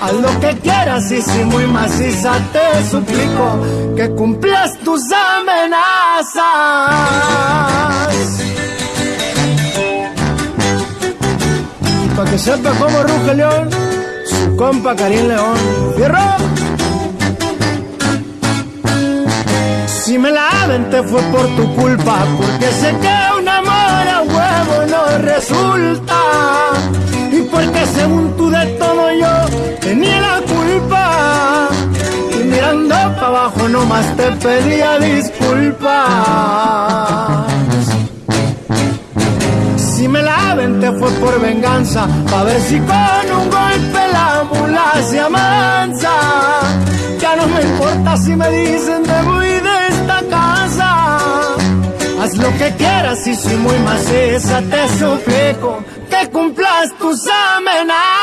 Haz lo que quieras y si muy maciza te suplico que cumplas tus amenazas. para que sepa cómo ruge León, su compa Karim León. ¡Fierro! Si me la te fue por tu culpa, porque sé que un amor a huevo no resulta. Y porque según tú de todo yo tenía la culpa. Y mirando para abajo nomás te pedía disculpas. Si me la te fue por venganza, pa' ver si con un golpe la mula se amansa. Ya no me importa si me dicen de muy Haz lo que quieras y soy muy maciza, te suplico que cumplas tus amenazas.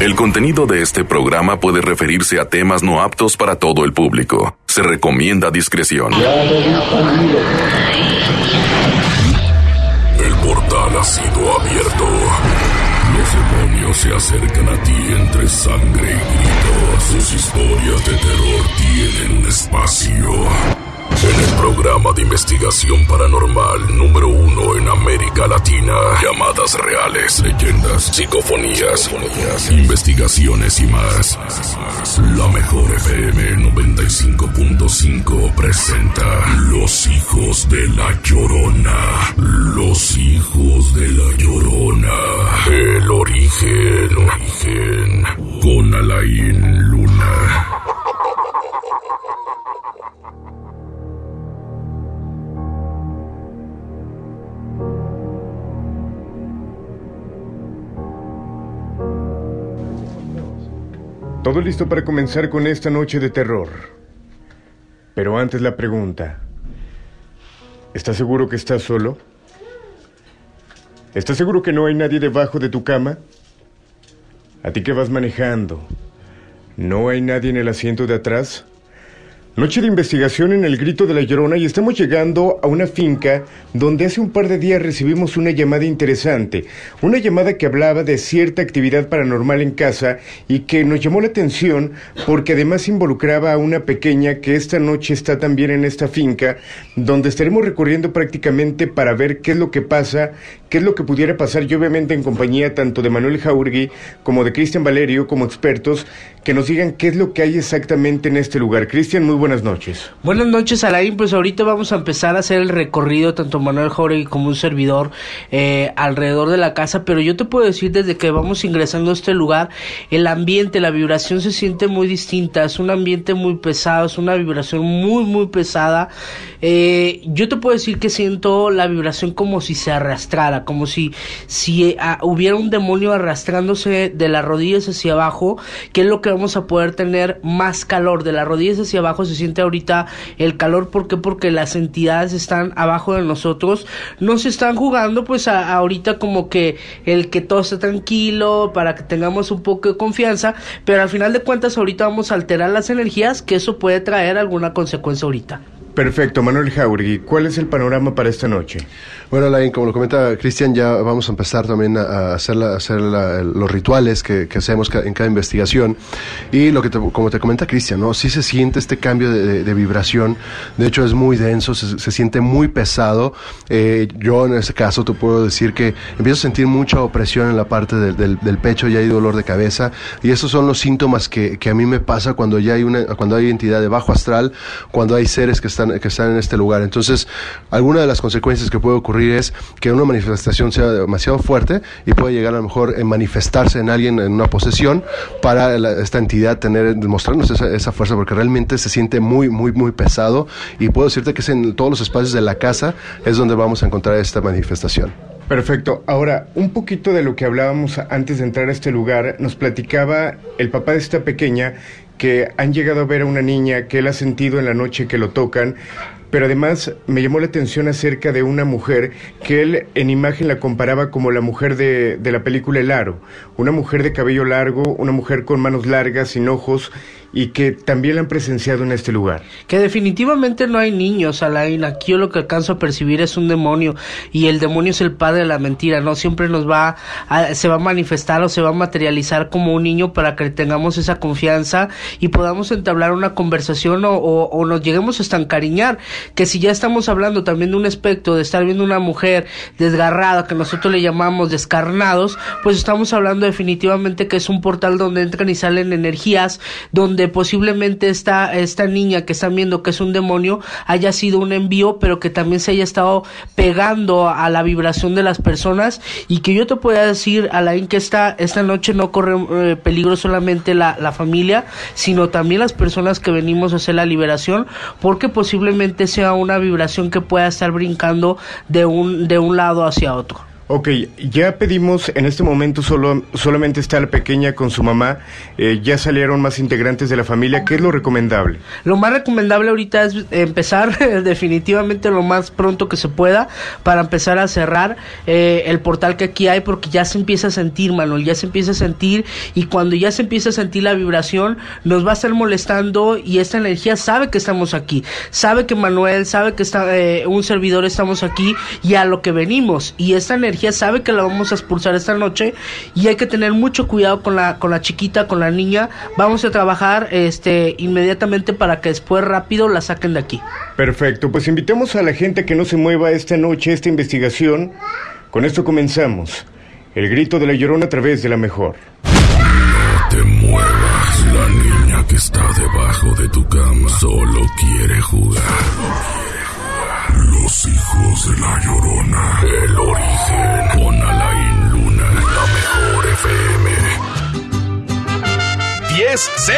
El contenido de este programa puede referirse a temas no aptos para todo el público. Se recomienda discreción. El portal ha sido abierto se acercan a ti entre sangre y gritos. Sus historias de terror tienen espacio en el programa de investigación paranormal número uno en América Latina. Llamadas reales, leyendas, psicofonías, investigaciones y más. La mejor FM 95.5 presenta Los hijos de la Llorona. Los hijos de la Llorona. El origen, origen. Con Alain Luna. Todo listo para comenzar con esta noche de terror. Pero antes la pregunta. ¿Estás seguro que estás solo? ¿Estás seguro que no hay nadie debajo de tu cama? ¿A ti que vas manejando? ¿No hay nadie en el asiento de atrás? Noche de investigación en el Grito de la Llorona y estamos llegando a una finca donde hace un par de días recibimos una llamada interesante, una llamada que hablaba de cierta actividad paranormal en casa y que nos llamó la atención porque además involucraba a una pequeña que esta noche está también en esta finca donde estaremos recorriendo prácticamente para ver qué es lo que pasa, qué es lo que pudiera pasar y obviamente en compañía tanto de Manuel Jaurgui como de Cristian Valerio como expertos que nos digan qué es lo que hay exactamente en este lugar. Cristian, muy buenas noches. Buenas noches, Alain. Pues ahorita vamos a empezar a hacer el recorrido, tanto Manuel Jauregui como un servidor, eh, alrededor de la casa. Pero yo te puedo decir, desde que vamos ingresando a este lugar, el ambiente, la vibración se siente muy distinta. Es un ambiente muy pesado, es una vibración muy, muy pesada. Eh, yo te puedo decir que siento la vibración como si se arrastrara, como si, si ah, hubiera un demonio arrastrándose de las rodillas hacia abajo, que es lo que vamos a poder tener más calor. De las rodillas hacia abajo se siente ahorita el calor. ¿Por qué? Porque las entidades están abajo de nosotros. No se están jugando pues ahorita como que el que todo esté tranquilo para que tengamos un poco de confianza. Pero al final de cuentas ahorita vamos a alterar las energías que eso puede traer alguna consecuencia ahorita. Perfecto, Manuel Jauregui, ¿cuál es el panorama para esta noche? Bueno, Lain, como lo comenta Cristian, ya vamos a empezar también a hacer, hacer los rituales que, hacemos en cada investigación. Y lo que como te comenta Cristian, ¿no? Sí se siente este cambio de, vibración. De hecho, es muy denso, se, siente muy pesado. Eh, yo en este caso te puedo decir que empiezo a sentir mucha opresión en la parte del, pecho, ya hay dolor de cabeza. Y esos son los síntomas que, a mí me pasa cuando ya hay una, cuando hay entidad de bajo astral, cuando hay seres que están, que están en este lugar. Entonces, alguna de las consecuencias que puede ocurrir es que una manifestación sea demasiado fuerte y puede llegar a lo mejor en manifestarse en alguien en una posesión para esta entidad tener, demostrarnos esa, esa, fuerza, porque realmente se siente muy, muy, muy pesado y puedo decirte que es en todos los espacios de la casa es donde vamos a encontrar esta manifestación. Perfecto. Ahora, un poquito de lo que hablábamos antes de entrar a este lugar, nos platicaba el papá de esta pequeña que han llegado a ver a una niña que él ha sentido en la noche que lo tocan pero además me llamó la atención acerca de una mujer que él en imagen la comparaba como la mujer de, de, la película El Aro, una mujer de cabello largo, una mujer con manos largas, sin ojos, y que también la han presenciado en este lugar. Que definitivamente no hay niños, Alain. Aquí yo lo que alcanzo a percibir es un demonio y el demonio es el padre de la mentira, ¿no? Siempre nos va a, se va a manifestar o se va a materializar como un niño para que tengamos esa confianza y podamos entablar una conversación o, nos lleguemos hasta encariñar. Que si ya estamos hablando también de un aspecto de estar viendo una mujer desgarrada, que nosotros le llamamos descarnados, pues estamos hablando definitivamente que es un portal donde entran y salen energías, donde posiblemente esta, esta niña que están viendo que es un demonio haya sido un envío, pero que también se haya estado pegando a la vibración de las personas y que yo te pueda decir, Alain, que esta, esta noche no corre eh, peligro solamente la, la familia, sino también las personas que venimos a hacer la liberación, porque posiblemente sea una vibración que pueda estar brincando de un, de un lado hacia otro. Ok, ya pedimos, en este momento solo, solamente está la pequeña con su mamá, eh, ya salieron más integrantes de la familia, ¿qué es lo recomendable? Lo más recomendable ahorita es empezar definitivamente lo más pronto que se pueda para empezar a cerrar eh, el portal que aquí hay porque ya se empieza a sentir, Manuel, ya se empieza a sentir y cuando ya se empieza a sentir la vibración nos va a estar molestando y esta energía sabe que estamos aquí, sabe que Manuel, sabe que está eh, un servidor estamos aquí y a lo que venimos y esta energía sabe que la vamos a expulsar esta noche y hay que tener mucho cuidado con la con la chiquita, con la niña. Vamos a trabajar este inmediatamente para que después rápido la saquen de aquí. Perfecto, pues invitemos a la gente que no se mueva esta noche esta investigación. Con esto comenzamos. El grito de la llorona a través de la mejor. No te muevas, la niña que está debajo de tu cama solo quiere jugar. Los hijos de la llorona. El origen con Alain Luna. La mejor FM. 10-6.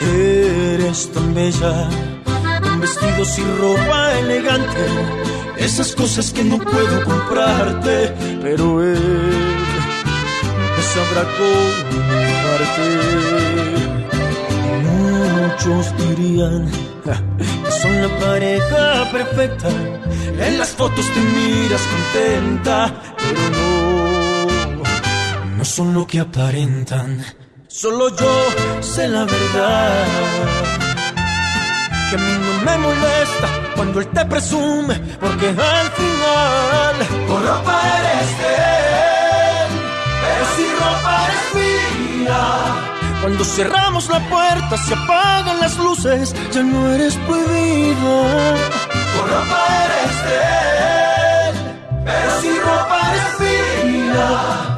Eres tan bella vestidos y ropa elegante, esas cosas que no puedo comprarte, pero él sabrá comprarte. Muchos dirían que son la pareja perfecta, en las fotos te miras contenta, pero no, no son lo que aparentan, solo yo sé la verdad que a mí no me molesta cuando él te presume, porque al final con ropa eres de él, pero si ropa eres mía. Cuando cerramos la puerta, se apagan las luces, ya no eres prohibida. Con ropa eres de él, pero si ropa eres mía.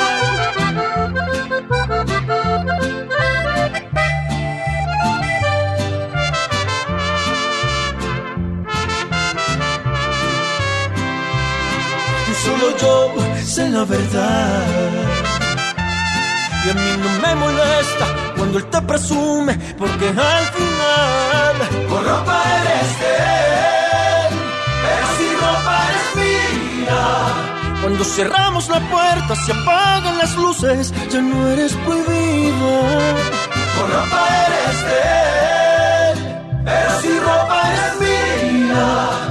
Sé la verdad. Y a mí no me molesta cuando él te presume, porque al final con ropa eres de él, pero si ropa eres mía. Cuando cerramos la puerta, se apagan las luces, ya no eres prohibido. Con ropa eres de él, pero si ropa eres mía.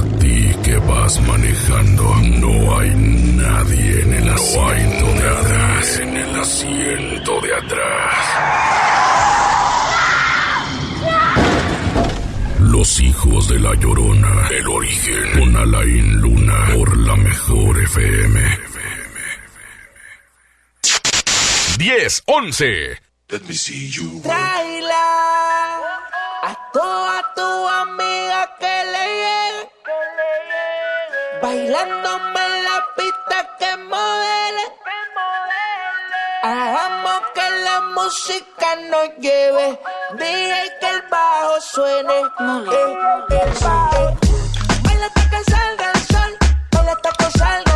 A ti que vas manejando, no hay nadie en el asiento de atrás. En el asiento de atrás. Los hijos de la llorona, el origen, con Alain Luna, por la mejor FM. 10, 11. Let me see you. Traila a toda tu amiga que le. Bailándome en la pista que modele. Hagamos que la música nos lleve. Dije que el bajo suene. Eh, eh, eh. Baila hasta que salga el sol. Baila hasta que salga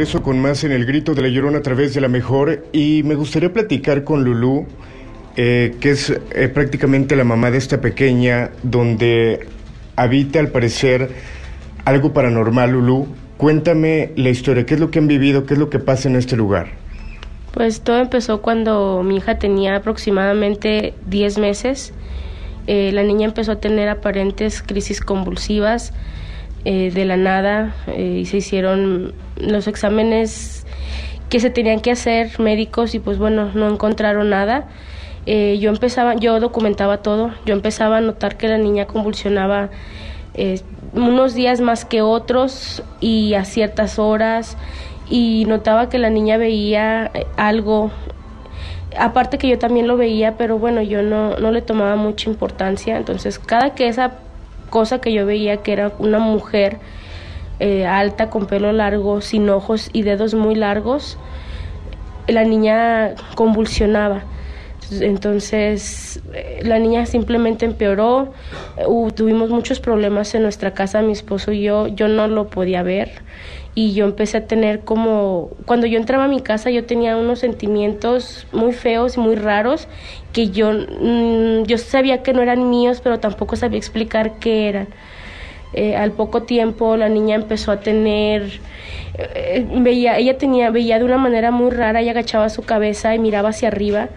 regreso con más en el grito de la llorona a través de la mejor y me gustaría platicar con Lulú, eh, que es eh, prácticamente la mamá de esta pequeña, donde habita al parecer algo paranormal, Lulú. Cuéntame la historia, qué es lo que han vivido, qué es lo que pasa en este lugar. Pues todo empezó cuando mi hija tenía aproximadamente 10 meses. Eh, la niña empezó a tener aparentes crisis convulsivas eh, de la nada eh, y se hicieron los exámenes que se tenían que hacer médicos y pues bueno, no encontraron nada. Eh, yo empezaba, yo documentaba todo, yo empezaba a notar que la niña convulsionaba unos días más que otros y a ciertas horas y notaba que la niña veía algo. Aparte que yo también lo veía pero bueno yo no, no le tomaba mucha importancia. Entonces cada que esa cosa que yo veía que era una mujer eh, alta con pelo largo sin ojos y dedos muy largos la niña convulsionaba Entonces, eh, la niña simplemente empeoró. Tuvimos muchos problemas en nuestra casa, mi esposo y yo. Yo no lo podía ver. Y yo empecé a tener como. Cuando yo entraba a mi casa, yo tenía unos sentimientos muy feos muy raros que yo, mm, yo sabía que no eran míos, pero tampoco sabía explicar qué eran. Eh, al poco tiempo la niña empezó a tener eh, veía ella tenía veía de una manera muy rara ella agachaba su cabeza y miraba hacia arriba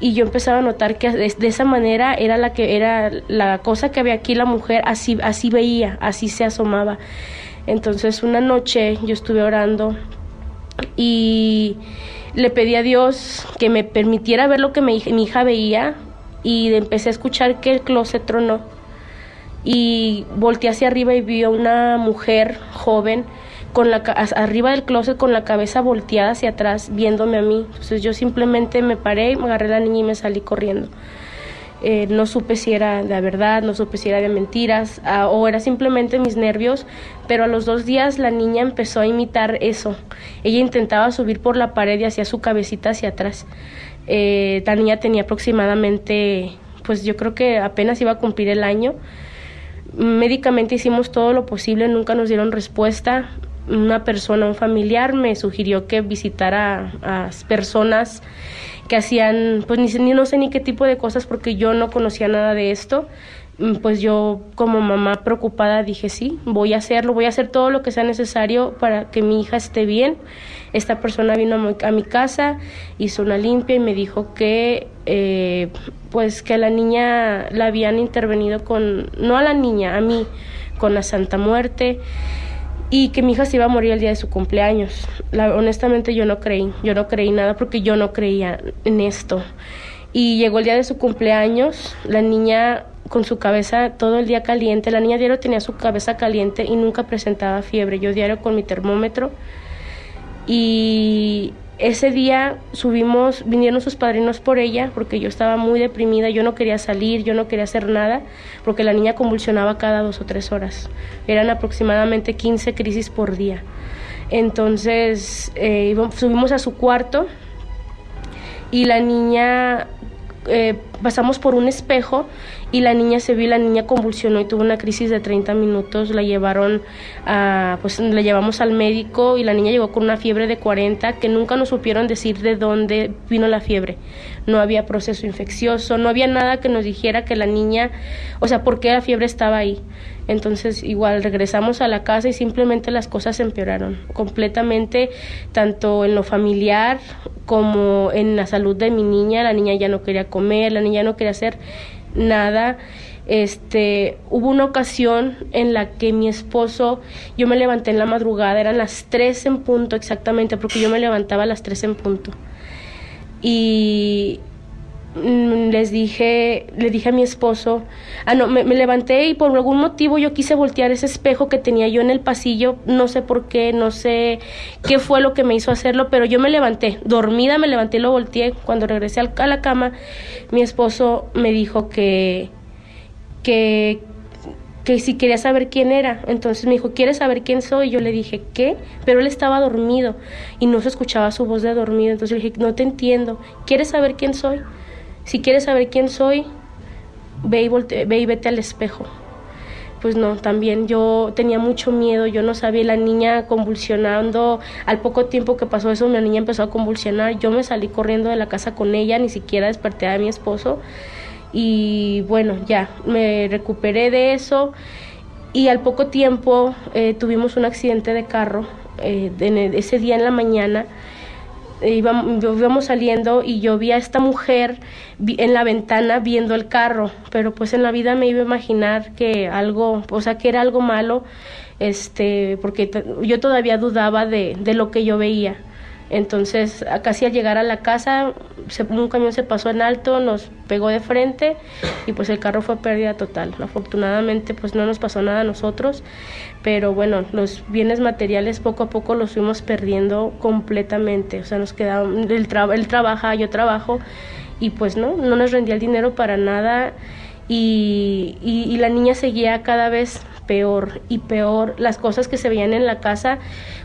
y yo empezaba a notar que de, de esa manera era la que era la cosa que había aquí la mujer así así veía así se asomaba entonces una noche yo estuve orando y le pedí a Dios que me permitiera ver lo que mi, hija- veía y empecé a escuchar que el closet tronó y volteé hacia arriba y vi a una mujer joven con la arriba del closet con la cabeza volteada hacia atrás viéndome a mí. Entonces yo simplemente me paré, me agarré a la niña y me salí corriendo. Eh, no supe si era de verdad, no supe si era de mentiras ah, o era simplemente mis nervios, pero a los dos días la niña empezó a imitar eso. Ella intentaba subir por la pared y hacía su cabecita hacia atrás. Eh, la niña tenía aproximadamente, pues yo creo que apenas iba a cumplir el año. Médicamente hicimos todo lo posible, nunca nos dieron respuesta. Una persona, un familiar, me sugirió que visitara a personas que hacían, pues ni, ni no sé ni qué tipo de cosas porque yo no conocía nada de esto. Mm, Pues yo como mamá preocupada dije, sí, voy a hacerlo, voy a hacer todo lo que sea necesario para que mi hija esté bien. Esta persona vino a mi, a mi casa, hizo una limpia y me dijo que eh, pues que a la niña la habían intervenido con, no a la niña, a mí, con la Santa Muerte y que mi hija se iba a morir el día de su cumpleaños. Honestamente yo no creí, yo no creí nada porque yo no creía en esto. Y llegó el día de su cumpleaños, la niña con su cabeza todo el día caliente, la niña diario tenía su cabeza caliente y nunca presentaba fiebre, yo diario con mi termómetro. Y ese día subimos, vinieron sus padrinos por ella, porque yo estaba muy deprimida, yo no quería salir, yo no quería hacer nada, porque la niña convulsionaba cada dos o tres horas. Eran aproximadamente 15 crisis por día. Entonces eh, subimos a su cuarto y la niña eh, pasamos por un espejo y la niña se vio la niña convulsionó y tuvo una crisis de 30 minutos. La llevaron a pues la llevamos al médico y la niña llegó con una fiebre de 40 que nunca nos supieron decir de dónde vino la fiebre. No había proceso infeccioso no había nada que nos dijera que la niña o sea por qué la fiebre estaba ahí. Entonces igual regresamos a la casa y simplemente las cosas empeoraron completamente, tanto en lo familiar como en la salud de mi niña. La niña ya no quería comer, la niña no quería hacer nada. Este, hubo una ocasión en la que mi esposo, yo me levanté en la madrugada, eran las 3 en punto exactamente, porque yo me levantaba a las 3 en punto. Y les dije, le dije a mi esposo, ah no, me, me levanté y por algún motivo yo quise voltear ese espejo que tenía yo en el pasillo, no sé por qué, no sé qué fue lo que me hizo hacerlo, pero yo me levanté, dormida me levanté y lo volteé. Cuando regresé a la cama, mi esposo me dijo que, que, que si quería saber quién era. Entonces me dijo, ¿quieres saber quién soy? Yo le dije, ¿qué? Pero él estaba dormido y no se escuchaba su voz de dormido. Entonces le dije, no te entiendo. ¿Quieres saber quién soy? Si quieres saber quién soy, ve y, volte- ve y vete al espejo. Pues no, también yo tenía mucho miedo, yo no sabía, la niña convulsionando, al poco tiempo que pasó eso, mi niña empezó a convulsionar, yo me salí corriendo de la casa con ella, ni siquiera desperté a mi esposo y bueno, ya, me recuperé de eso y al poco tiempo eh, tuvimos un accidente de carro, eh, ese día en la mañana, íbamos, íbamos saliendo y yo vi a esta mujer en la ventana viendo el carro, pero pues en la vida me iba a imaginar que algo, o sea, que era algo malo, este, porque yo todavía dudaba de, de lo que yo veía. Entonces, casi al llegar a la casa, se- un camión se pasó en alto, nos pegó de frente y pues el carro fue pérdida total. Afortunadamente, pues no nos pasó nada a nosotros, pero bueno, los bienes materiales poco a poco los fuimos perdiendo completamente. O sea, nos quedaba, él, tra- él trabaja, yo trabajo y pues no, no nos rendía el dinero para nada y, y, la niña seguía cada vez peor y peor. Las cosas que se veían en la casa,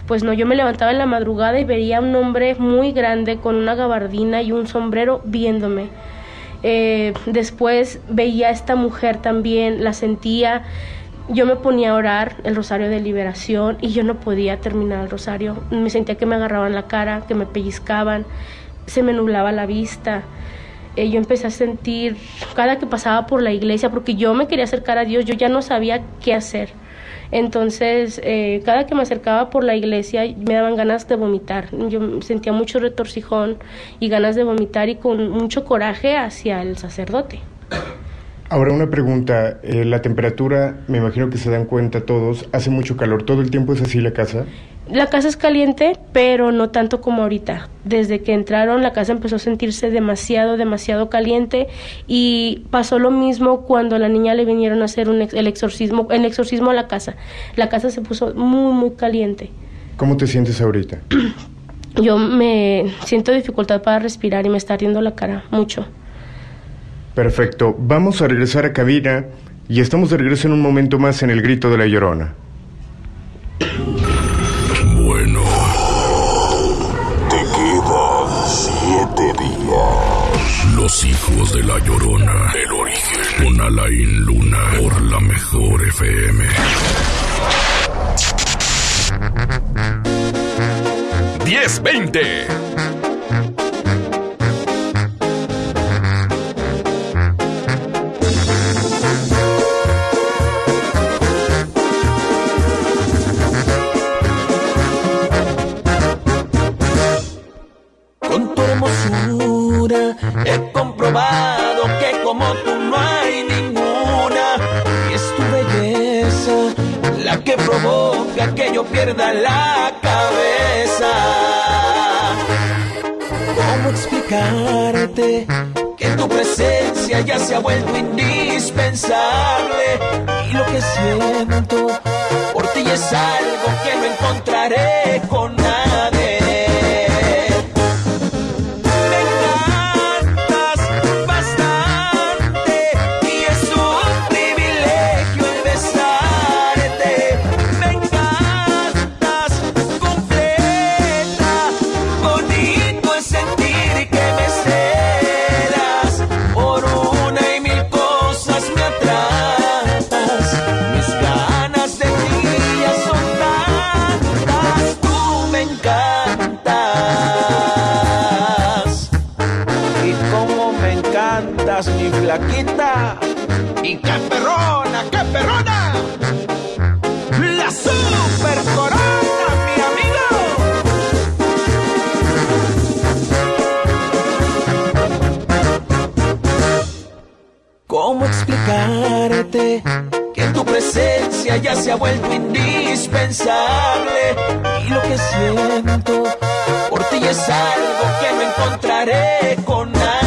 pues no, yo me levantaba en la madrugada y veía un hombre muy grande con una gabardina y un sombrero viéndome. Eh, después veía a esta mujer también, la sentía. Yo me ponía a orar el rosario de liberación y yo no podía terminar el rosario. Me sentía que me agarraban la cara, que me pellizcaban, se me nublaba la vista. Eh, yo empecé a sentir cada que pasaba por la iglesia, porque yo me quería acercar a Dios, yo ya no sabía qué hacer. Entonces, eh, cada que me acercaba por la iglesia me daban ganas de vomitar. Yo sentía mucho retorcijón y ganas de vomitar y con mucho coraje hacia el sacerdote. Ahora una pregunta, eh, la temperatura, me imagino que se dan cuenta todos, hace mucho calor, ¿todo el tiempo es así la casa? La casa es caliente, pero no tanto como ahorita. Desde que entraron, la casa empezó a sentirse demasiado, demasiado caliente y pasó lo mismo cuando a la niña le vinieron a hacer un ex- el exorcismo, el exorcismo a la casa. La casa se puso muy, muy caliente. ¿Cómo te sientes ahorita? Yo me siento dificultad para respirar y me está ardiendo la cara mucho. Perfecto, vamos a regresar a cabina y estamos de regreso en un momento más en el grito de la llorona. Los hijos de la llorona. El origen. Con Alain Luna. Por la mejor FM. ¡1020! He comprobado que como tú no hay ninguna. Y es tu belleza la que provoca que yo pierda la cabeza. ¿Cómo explicarte que tu presencia ya se ha vuelto indispensable? Y lo que siento por ti es algo que no encontraré con nadie. Que tu presencia ya se ha vuelto indispensable? Y lo que siento por ti es algo que no encontraré con nadie.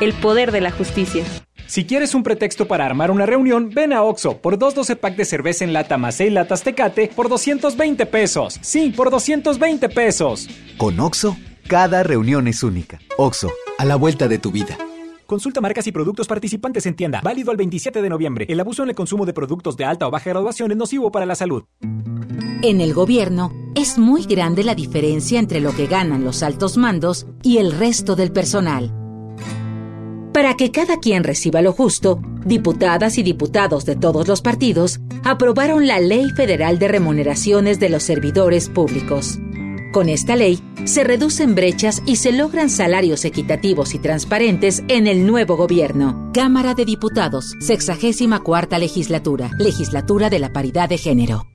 El poder de la justicia. Si quieres un pretexto para armar una reunión, ven a Oxo por 212 pack de cerveza en lata más 6 latas Tecate por 220 pesos. Sí, por 220 pesos. Con Oxo, cada reunión es única. Oxo, a la vuelta de tu vida. Consulta marcas y productos participantes en tienda. Válido al 27 de noviembre. El abuso en el consumo de productos de alta o baja graduación es nocivo para la salud. En el gobierno es muy grande la diferencia entre lo que ganan los altos mandos y el resto del personal. Para que cada quien reciba lo justo, diputadas y diputados de todos los partidos aprobaron la Ley Federal de Remuneraciones de los Servidores Públicos. Con esta ley se reducen brechas y se logran salarios equitativos y transparentes en el nuevo gobierno. Cámara de Diputados, 64 legislatura, legislatura de la paridad de género.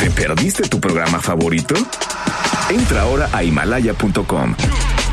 ¿Te perdiste tu programa favorito? Entra ahora a himalaya.com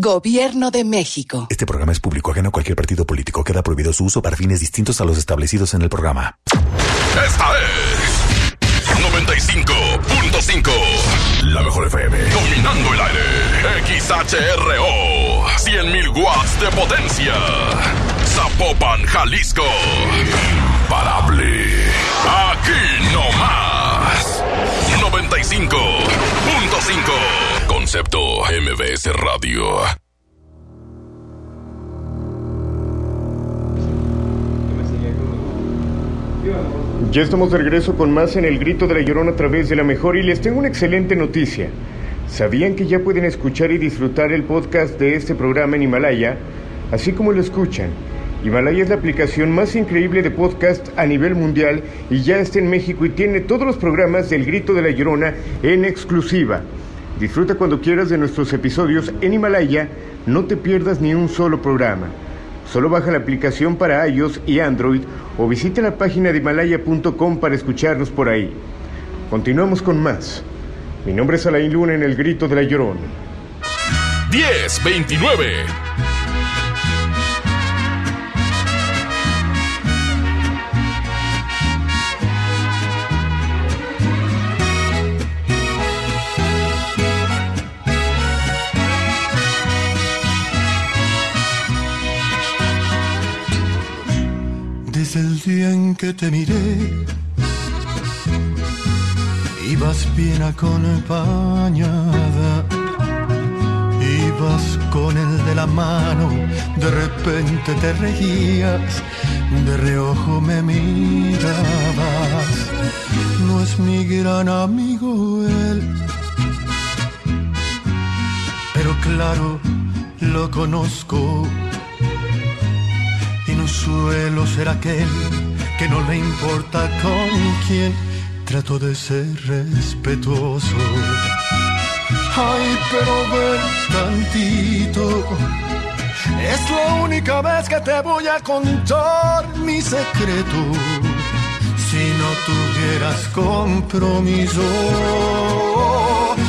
Gobierno de México. Este programa es público ajeno a cualquier partido político. Queda prohibido su uso para fines distintos a los establecidos en el programa. Esta es 95.5. La mejor FM. Dominando el aire. XHRO. 100.000 watts de potencia. Zapopan, Jalisco. Imparable. Aquí no más. 95.5. Concepto MBS Radio. Ya estamos de regreso con más en el grito de la llorona a través de la mejor y les tengo una excelente noticia. ¿Sabían que ya pueden escuchar y disfrutar el podcast de este programa en Himalaya? Así como lo escuchan. Himalaya es la aplicación más increíble de podcast a nivel mundial y ya está en México y tiene todos los programas del grito de la llorona en exclusiva. Disfruta cuando quieras de nuestros episodios en Himalaya, no te pierdas ni un solo programa. Solo baja la aplicación para iOS y Android o visita la página de himalaya.com para escucharnos por ahí. Continuamos con más. Mi nombre es Alain Luna en el grito de la llorona. 10, Desde el día en que te miré, ibas bien acompañada. Ibas con el de la mano, de repente te reías, de reojo me mirabas. No es mi gran amigo él, pero claro, lo conozco y no suelo ser aquel que no le importa con quién trato de ser respetuoso. Ay, pero ven tantito. Es la única vez que te voy a contar mi secreto. Si no tuvieras compromiso,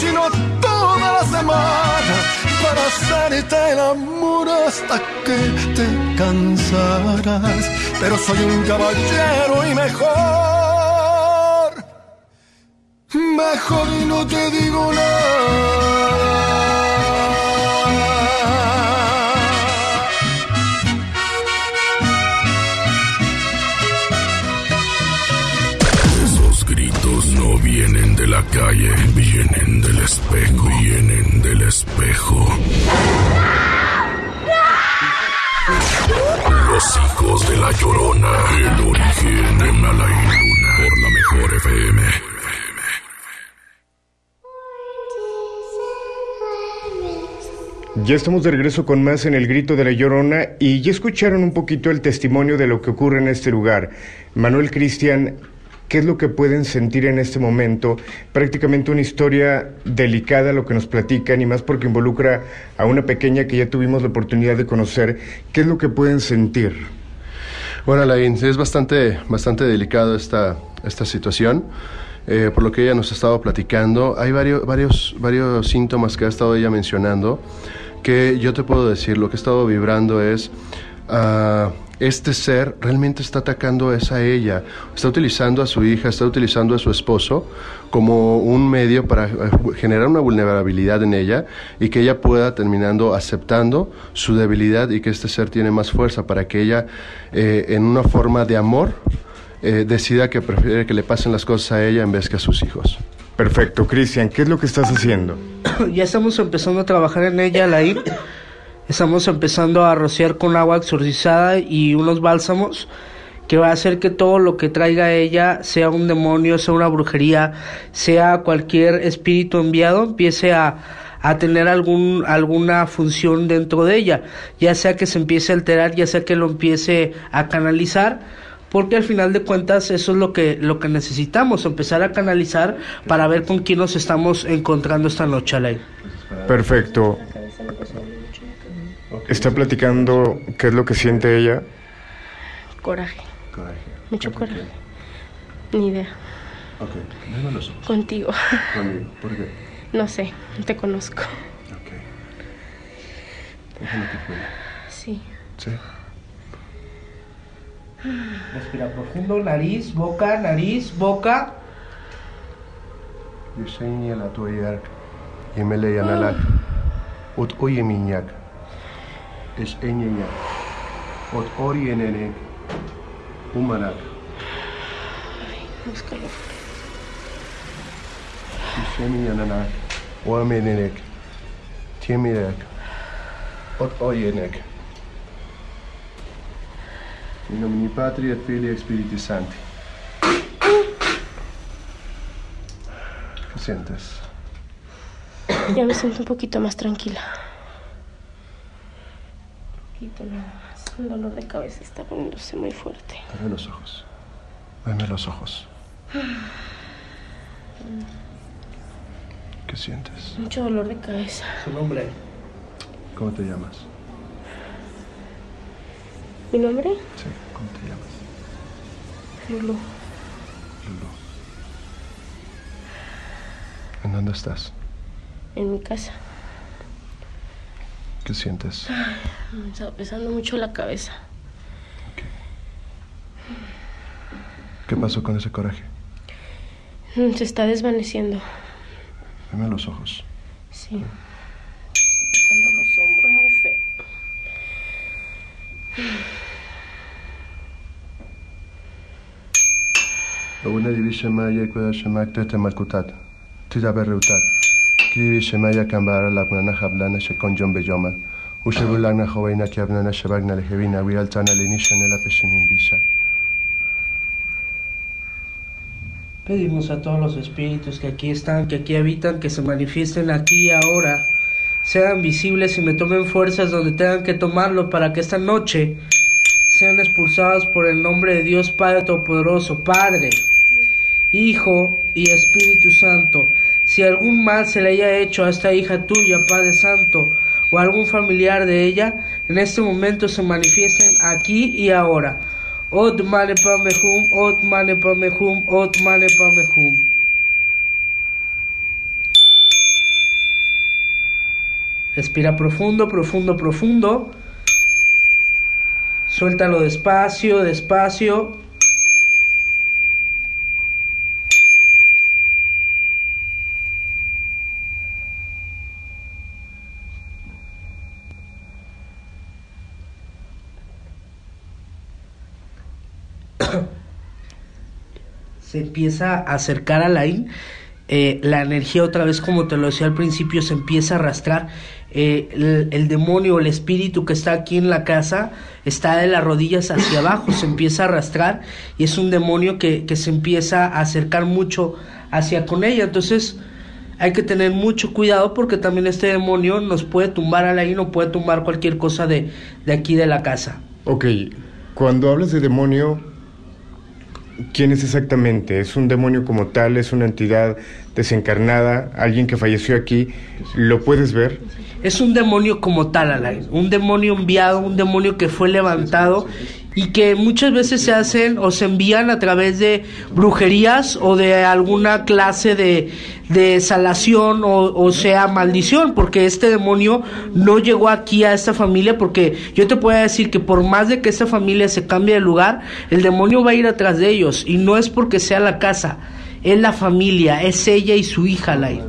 Sino toda la semana para hacerte el amor hasta que te cansarás. Pero soy un caballero y mejor, mejor y no te digo nada. Esos gritos no vienen de la calle, vienen del espejo, vienen del espejo. Los hijos de la llorona, el origen de Mala y Luna, por la mejor FM. Ya estamos de regreso con más en el grito de la llorona y ya escucharon un poquito el testimonio de lo que ocurre en este lugar. Manuel Cristian, ¿qué es lo que pueden sentir en este momento? Prácticamente una historia delicada lo que nos platican y más porque involucra a una pequeña que ya tuvimos la oportunidad de conocer. ¿Qué es lo que pueden sentir? Bueno, Alain, es bastante, bastante delicado esta, esta situación. eh, por lo que ella nos ha estado platicando, hay varios, varios, varios síntomas que ha estado ella mencionando que yo te puedo decir, lo que he estado vibrando es, ah, este ser realmente está atacando es a ella, está utilizando a su hija, está utilizando a su esposo como un medio para eh, generar una vulnerabilidad en ella y que ella pueda terminando aceptando su debilidad y que este ser tiene más fuerza para que ella eh, en una forma de amor eh, decida que prefiere que le pasen las cosas a ella en vez que a sus hijos. Perfecto, Cristian, ¿qué es lo que estás haciendo? ya estamos empezando a trabajar en ella, la Estamos empezando a rociar con agua exorcizada y unos bálsamos que va a hacer que todo lo que traiga ella, sea un demonio, sea una brujería, sea cualquier espíritu enviado, empiece a, a tener algún, alguna función dentro de ella, ya sea que se empiece a alterar, ya sea que lo empiece a canalizar, porque al final de cuentas eso es lo que lo que necesitamos empezar a canalizar para ver con quién nos estamos encontrando esta noche Alain. Perfecto. ¿Está platicando qué es lo que siente ella? Coraje. Mucho coraje. Ni idea. Ok, déjame los ojos. Contigo. Conmigo, ¿por qué? No sé, no te conozco. Déjame que fluya. Sí. Sí. Respira profundo, nariz, boca, nariz, boca. Yuseni la tuayak, yemele yanalak, ut oye minyak, es enyenyak, ut ori enenek, umanak, yananak, oamenenek, tiemirak, ut oyenek. In nomine Patri et Filii et Spiritus Sancti. ¿Qué sientes? Ya me siento un poquito más tranquila. Un poquito nada más. El dolor de cabeza está poniéndose muy fuerte. Abre los ojos. Veme los ojos. ¿Qué sientes? Mucho dolor de cabeza. Su nombre. ¿Cómo te llamas? ¿Mi nombre? Sí, ¿cómo te llamas? Lulu. Lulu. ¿En dónde estás? En mi casa. ¿Qué sientes? Me está pesando mucho la cabeza. ¿Qué pasó con ese coraje? Mm, Se está desvaneciendo. Veme los ojos. Sí. Pesando los hombros muy feo. Kuda te berreutat. Pedimos a todos los espíritus que aquí están, que aquí habitan, que se manifiesten aquí y ahora, sean visibles y me tomen fuerzas donde tengan que tomarlo para que esta noche sean expulsados por el nombre de Dios Padre Todopoderoso, Padre, Hijo y Espíritu Santo. Si algún mal se le haya hecho a esta hija tuya, Padre Santo, o a algún familiar de ella, en este momento se manifiesten aquí y ahora. Ot mane pamehum, ot mane pamehum, ot mane pamehum. Respira profundo, profundo, profundo. Suéltalo despacio, despacio. Empieza a acercar a Lain, eh, la energía otra vez, como te lo decía al principio, se empieza a arrastrar. Eh, el, el, demonio, el espíritu que está aquí en la casa, está de las rodillas hacia abajo, se empieza a arrastrar y es un demonio que, que se empieza a acercar mucho hacia con ella. Entonces hay que tener mucho cuidado porque también este demonio nos puede tumbar a Lain o puede tumbar cualquier cosa de, de aquí de la casa. Ok, cuando hablas de demonio, ¿Quién es exactamente? ¿Es un demonio como tal? ¿Es una entidad desencarnada? ¿Alguien que falleció aquí? ¿Lo puedes ver? Es un demonio como tal, Alain. Un demonio enviado, un demonio que fue levantado y que muchas veces se hacen o se envían a través de brujerías o de alguna clase de, de salación o, o, sea maldición, porque este demonio no llegó aquí a esta familia, porque yo te puedo decir que por más de que esta familia se cambie de lugar, el demonio va a ir atrás de ellos y no es porque sea la casa, es la familia, es ella y su hija, Lai.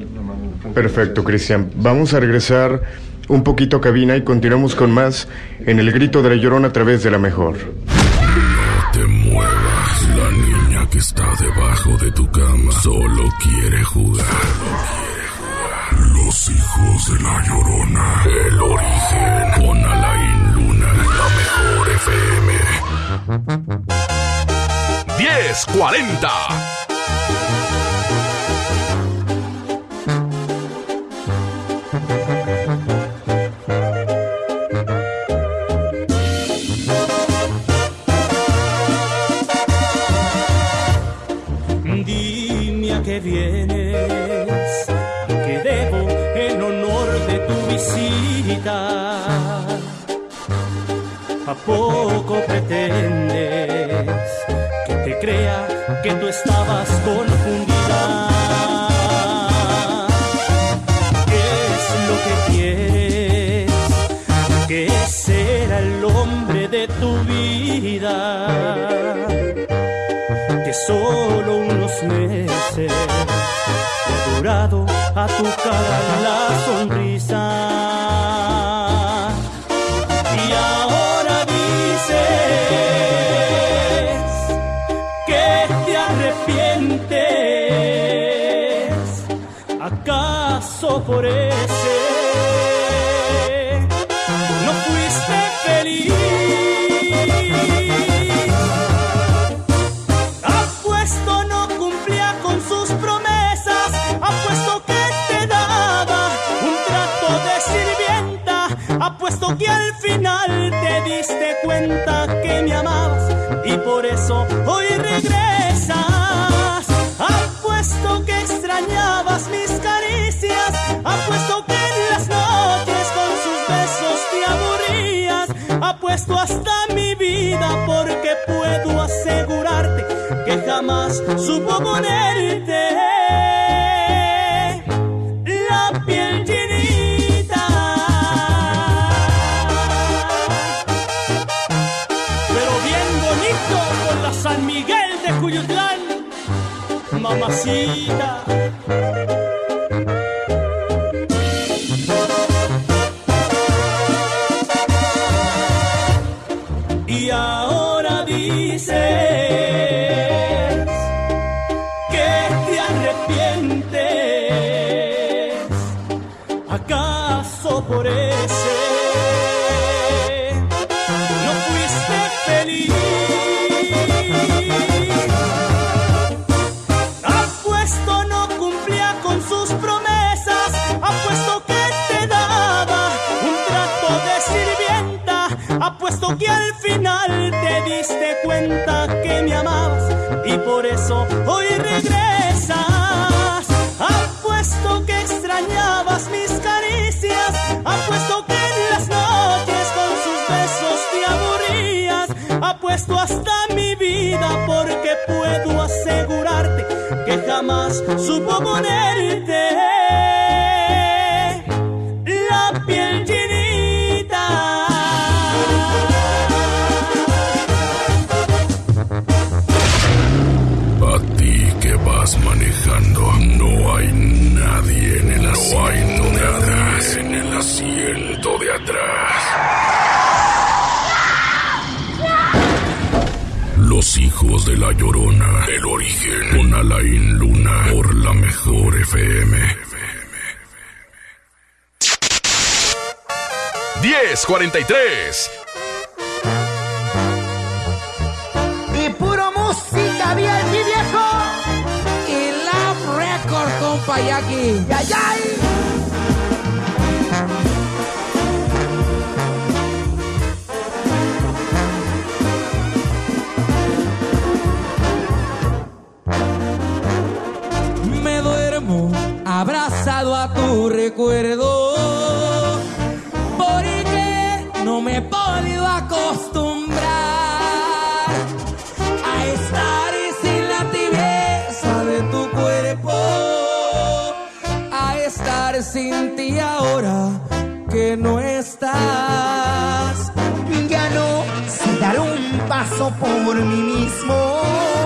Perfecto, Cristian. Vamos a regresar un poquito cabina y continuamos con más en el grito de la llorona a través de la mejor. No te muevas, la niña que está debajo de tu cama solo quiere jugar. Los hijos de la llorona. El origen con Alain Luna, la mejor FM. 1040. Que vienes, que debo el honor de tu visita. ¿A poco pretendes a tu cara la sonrisa. Y ahora dices que te arrepientes. ¿Acaso por ese hoy regresas. Apuesto que extrañabas mis caricias, apuesto que en las noches con sus besos te aburrías, apuesto hasta mi vida porque puedo asegurarte que jamás supo ponerte mamacita. Y por eso hoy regresas. Apuesto que extrañabas mis caricias, apuesto que en las noches con sus besos te aburrías, apuesto hasta mi vida porque puedo asegurarte que jamás supo ponerte Los hijos de la llorona, el origen, con Alain Luna, por la mejor FM. 1043. Y puro música bien y viejo. Y la record, compa Jackie. ¡Ya, ya! Me tu recuerdo. Porque no me he podido acostumbrar a estar sin la tibieza de tu cuerpo. A estar sin ti ahora que no estás. Ya no sé dar un paso por mí mismo.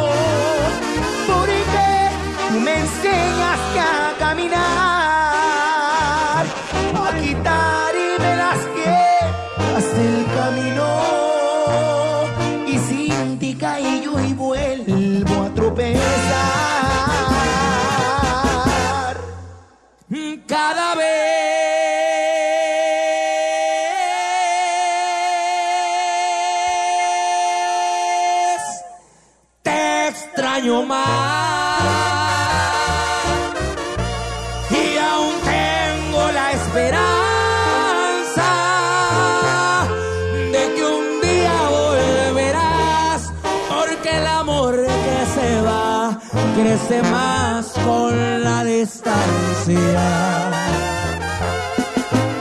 Distancia.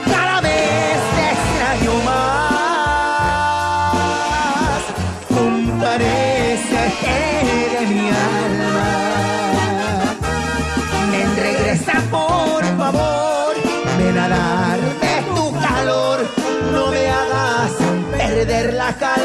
Cada vez te extraño más. Comparece de mi alma. Ven, regresa por favor. Ven a darme tu calor. No me hagas perder la calma.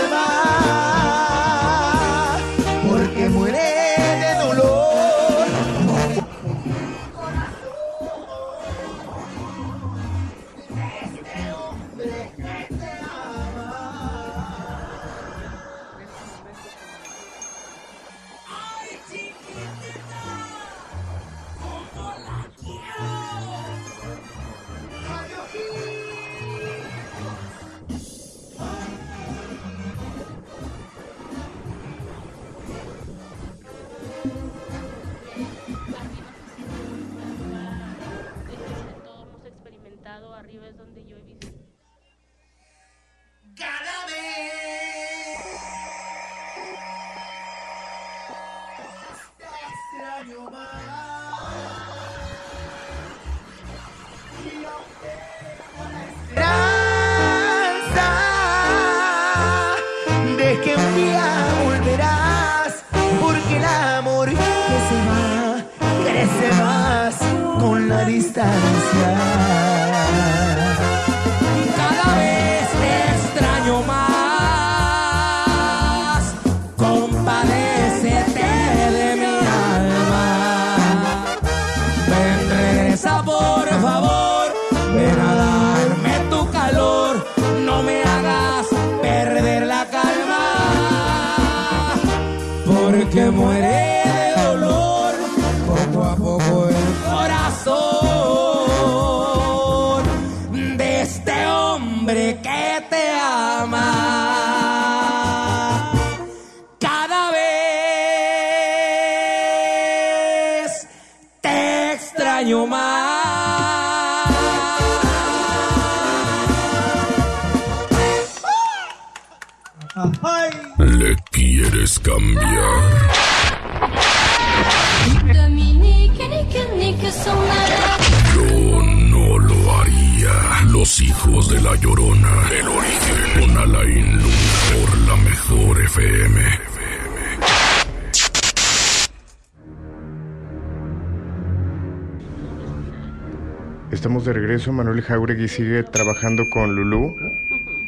Manuel Jauregui sigue trabajando con Lulú.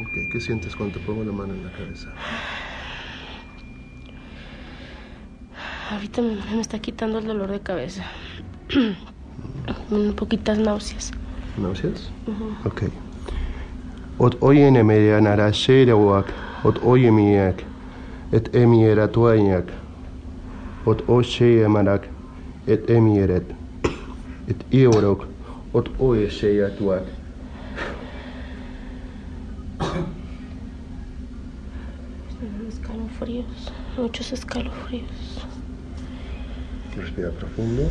Ok, ¿Qué sientes cuando te pongo la mano en la cabeza? Ahorita me, me está quitando el dolor de cabeza. Un poquitas náuseas. ¿Náuseas? Ujú. Ok. ot oyene medianara sherewak, ot oyemiak, et emiera tuañak, ot osheyemarak, et emieret, et iorok, ot oyesheyatuak. Escalofríos, muchos escalofríos. Respira profundo.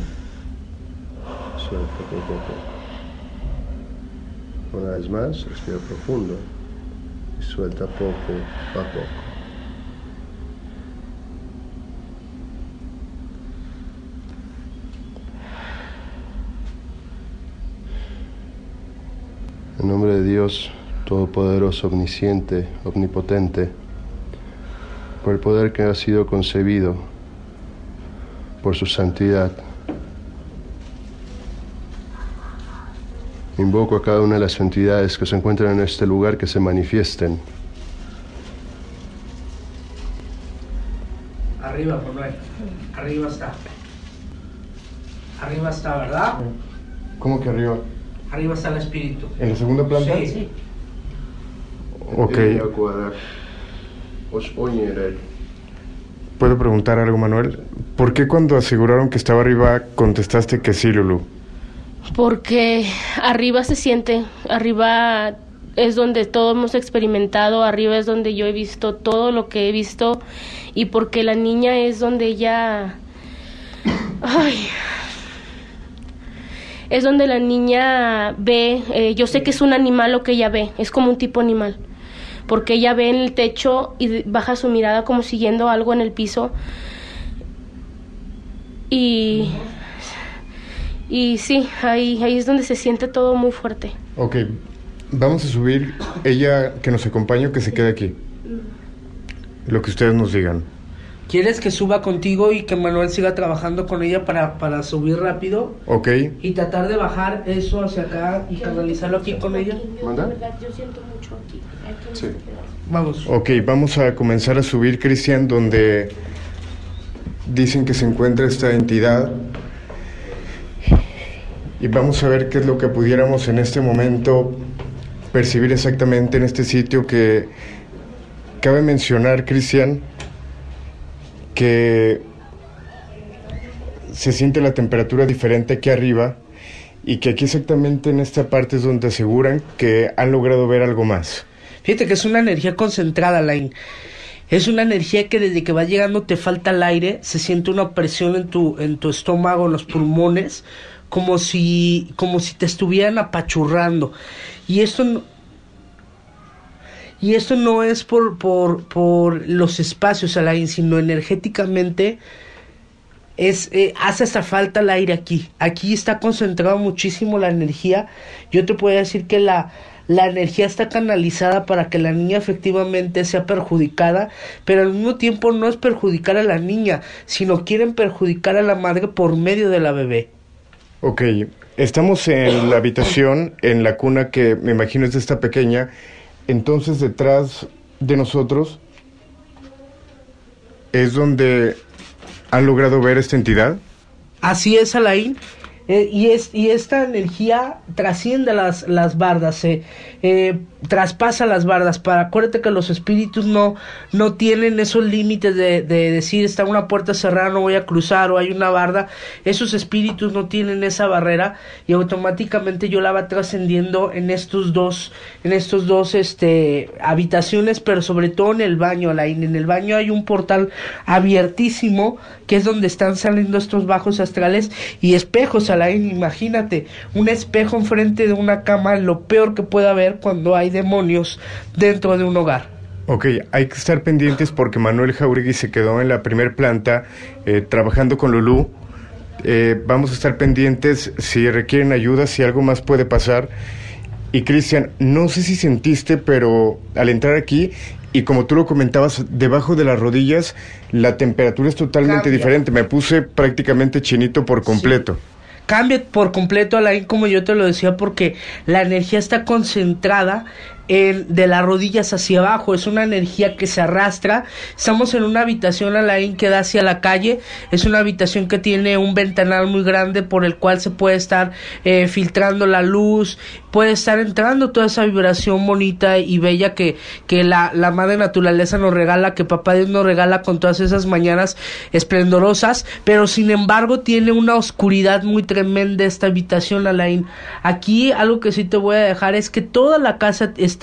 Suelta poco a poco. Una vez más, respira profundo. Y suelta poco a poco. En nombre de Dios Todopoderoso, Omnisciente, Omnipotente, por el poder que ha sido concebido por su santidad. Invoco a cada una de las entidades que se encuentran en este lugar que se manifiesten. Arriba, Manuel. Arriba está. Arriba está, ¿verdad? ¿Cómo que arriba? Arriba está el espíritu. ¿En la segunda planta? Sí. Ok. Os oñere. ¿Puedo preguntar algo, Manuel? ¿Por qué cuando aseguraron que estaba arriba contestaste que sí, Lulu? Porque arriba se siente, arriba es donde todo hemos experimentado, arriba es donde yo he visto todo lo que he visto y porque la niña es donde ella... Ay, es donde la niña ve, eh, yo sé que es un animal lo que ella ve, es como un tipo animal, porque ella ve en el techo y baja su mirada como siguiendo algo en el piso y... Y sí, ahí, ahí es donde se siente todo muy fuerte. Ok, vamos a subir. Ella que nos acompañe o que se quede aquí. Lo que ustedes nos digan. ¿Quieres que suba contigo y que Manuel siga trabajando con ella para, para subir rápido? Ok. Y tratar de bajar eso hacia acá y canalizarlo aquí con ella. ¿Manda? Yo siento mucho aquí. Sí. Vamos. Ok, vamos a comenzar a subir, Cristian, donde dicen que se encuentra esta entidad. Y vamos a ver qué es lo que pudiéramos en este momento percibir exactamente en este sitio que cabe mencionar, Cristian, que se siente la temperatura diferente aquí arriba y que aquí exactamente en esta parte es donde aseguran que han logrado ver algo más. Fíjate que es una energía concentrada, Line. Es una energía que desde que va llegando te falta el aire, se siente una presión en tu, en tu estómago, en los pulmones, como si, como si te estuvieran apachurrando. Y esto y esto no es por, por, por los espacios, Alain, sino energéticamente es, eh, hace hasta falta el aire aquí. Aquí está concentrado muchísimo la energía. Yo te puedo decir que la, la energía está canalizada para que la niña efectivamente sea perjudicada, pero al mismo tiempo no es perjudicar a la niña, sino quieren perjudicar a la madre por medio de la bebé. Ok, estamos en la habitación, en la cuna que me imagino es de esta pequeña. Entonces detrás de nosotros es donde han logrado ver esta entidad. Así es, Alain. Eh, y, es, y esta energía trasciende las, las bardas, eh, eh, traspasa las bardas. Para, acuérdate que los espíritus no, no tienen esos límites de, de decir está una puerta cerrada, no voy a cruzar o hay una barda. Esos espíritus no tienen esa barrera y automáticamente yo la va trascendiendo en estos dos, en estos dos este, habitaciones, pero sobre todo en el baño, Alain. En el baño hay un portal abiertísimo que es donde están saliendo estos bajos astrales y espejos, Alain. Imagínate, un espejo enfrente de una cama, lo peor que puede haber cuando hay demonios dentro de un hogar. Ok, hay que estar pendientes porque Manuel Jauregui se quedó en la primer planta eh, trabajando con Lulú. Eh, vamos a estar pendientes si requieren ayuda, si algo más puede pasar. Y Cristian, no sé si sentiste, pero al entrar aquí, y como tú lo comentabas, debajo de las rodillas la temperatura es totalmente Cambia. diferente. Me puse prácticamente chinito por completo. Cambia por completo, Alain, como yo te lo decía, porque la energía está concentrada de las rodillas hacia abajo, es una energía que se arrastra. Estamos en una habitación Alain que da hacia la calle, es una habitación que tiene un ventanal muy grande por el cual se puede estar eh, filtrando la luz, puede estar entrando toda esa vibración bonita y bella que, que la, la madre naturaleza nos regala, que papá Dios nos regala con todas esas mañanas esplendorosas, pero sin embargo tiene una oscuridad muy tremenda esta habitación, Alain. Aquí algo que sí te voy a dejar es que toda la casa está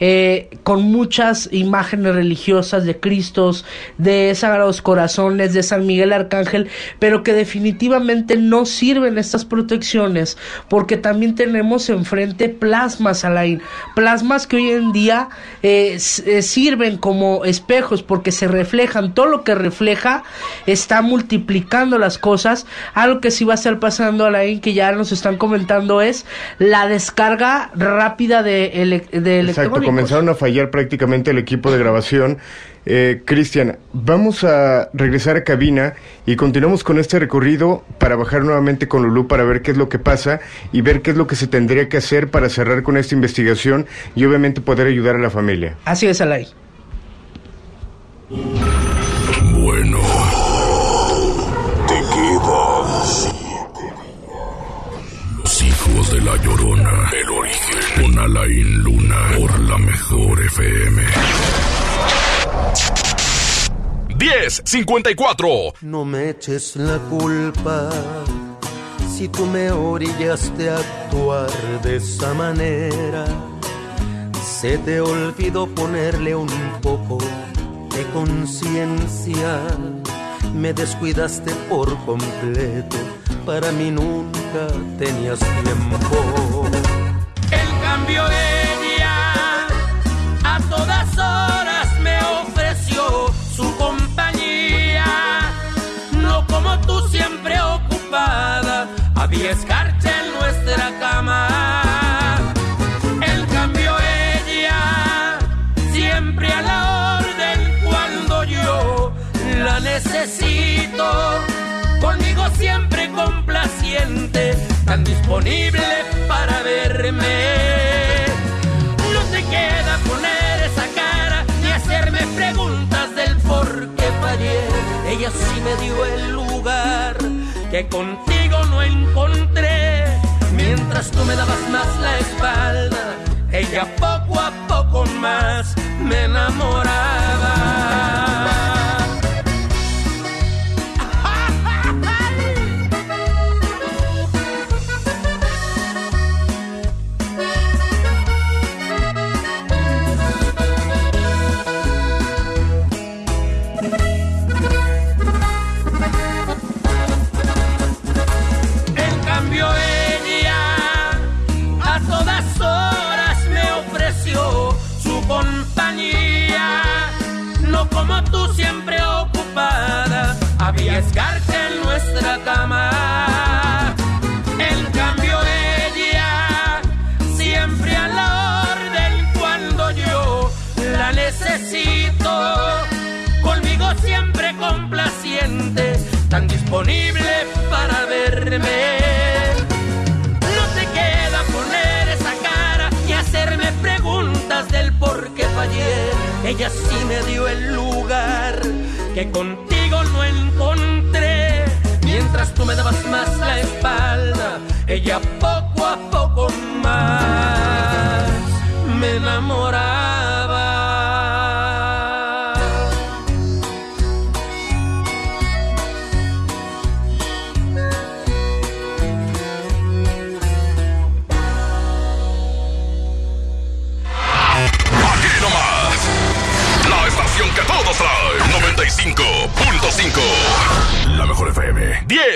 eh, con muchas imágenes religiosas de Cristos, de Sagrados Corazones, de San Miguel Arcángel, pero que definitivamente no sirven estas protecciones porque también tenemos enfrente plasmas, Alain. Plasmas que hoy en día eh, eh, sirven como espejos porque se reflejan. Todo lo que refleja está multiplicando las cosas. Algo que sí va a estar pasando, Alain, que ya nos están comentando es la descarga rápida de, de Exacto, comenzaron a fallar prácticamente el equipo de grabación. Eh, Cristian, vamos a regresar a cabina y continuamos con este recorrido para bajar nuevamente con Lulú para ver qué es lo que pasa y ver qué es lo que se tendría que hacer para cerrar con esta investigación y obviamente poder ayudar a la familia. Así es, Alain. Mejor FM. 1054. No me eches la culpa si tú me orillaste a actuar de esa manera. Se te olvidó ponerle un poco de conciencia. Me descuidaste por completo. Para mí nunca tenías tiempo. En cambio ella a todas horas me ofreció su compañía. No como tú siempre ocupada, había escarcha en nuestra cama. En cambio ella siempre a la orden cuando yo la necesito. Conmigo siempre complaciente, tan disponible para verme. Ella sí me dio el lugar que contigo no encontré. Mientras tú me dabas más la espalda, ella poco a poco más me enamoraba. Escarcha en nuestra cama. En cambio ella siempre a la orden cuando yo la necesito. Conmigo siempre complaciente, tan disponible para verme. No te queda poner esa cara y hacerme preguntas del por qué fallé. Ella sí me dio el lugar que contigo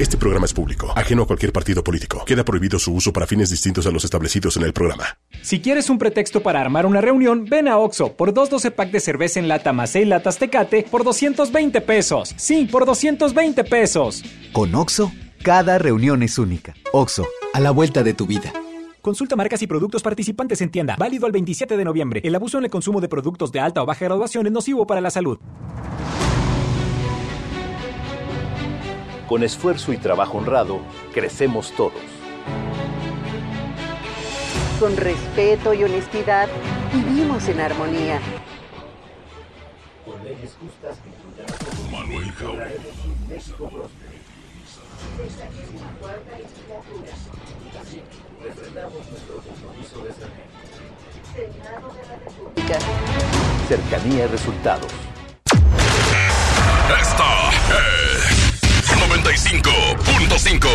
Este programa es público, ajeno a cualquier partido político. Queda prohibido su uso para fines distintos a los establecidos en el programa. Si quieres un pretexto para armar una reunión, ven a Oxo por dos 12 pack de cerveza en lata más 6 latas Tecate por 220 pesos. Sí, por 220 pesos. Con Oxo, cada reunión es única. Oxo, a la vuelta de tu vida. Consulta marcas y productos participantes en tienda. Válido al 27 de noviembre. El abuso en el consumo de productos de alta o baja graduación es nocivo para la salud. Con esfuerzo y trabajo honrado, crecemos todos. Con respeto y honestidad, vivimos en armonía. Con leyes justas Manuel Jauregui. Cercanía y resultados. Esta es 95.5.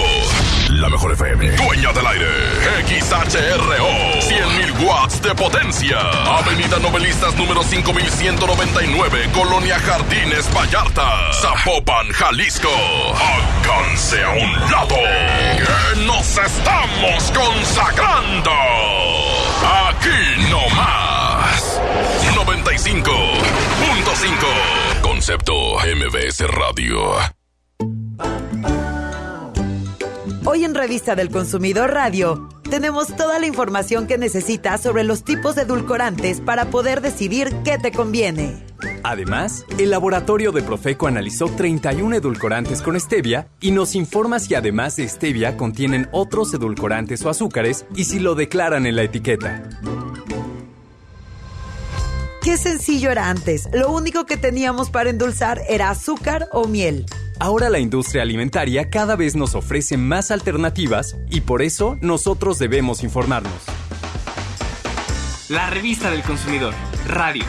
La mejor FM. Dueña del aire. XHRO. 100.000 watts de potencia. Avenida Novelistas número 5199. Colonia Jardines Vallarta. Zapopan, Jalisco. Alcance a un lado. Que nos estamos consagrando. Aquí no más. 95.5. Concepto MBS Radio. Hoy en Revista del Consumidor Radio tenemos toda la información que necesitas sobre los tipos de edulcorantes para poder decidir qué te conviene. Además, el laboratorio de Profeco analizó 31 edulcorantes con stevia y nos informa si además de stevia contienen otros edulcorantes o azúcares y si lo declaran en la etiqueta. Qué sencillo era antes. Lo único que teníamos para endulzar era azúcar o miel. Ahora la industria alimentaria cada vez nos ofrece más alternativas y por eso nosotros debemos informarnos. La revista del consumidor, radio.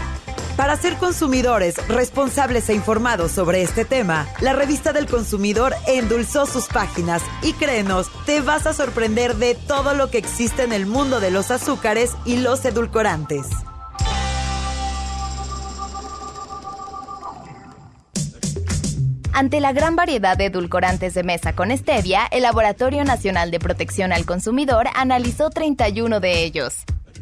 Para ser consumidores responsables e informados sobre este tema, la revista del consumidor endulzó sus páginas y créenos, te vas a sorprender de todo lo que existe en el mundo de los azúcares y los edulcorantes. Ante la gran variedad de edulcorantes de mesa con stevia, el Laboratorio Nacional de Protección al Consumidor analizó 31 de ellos.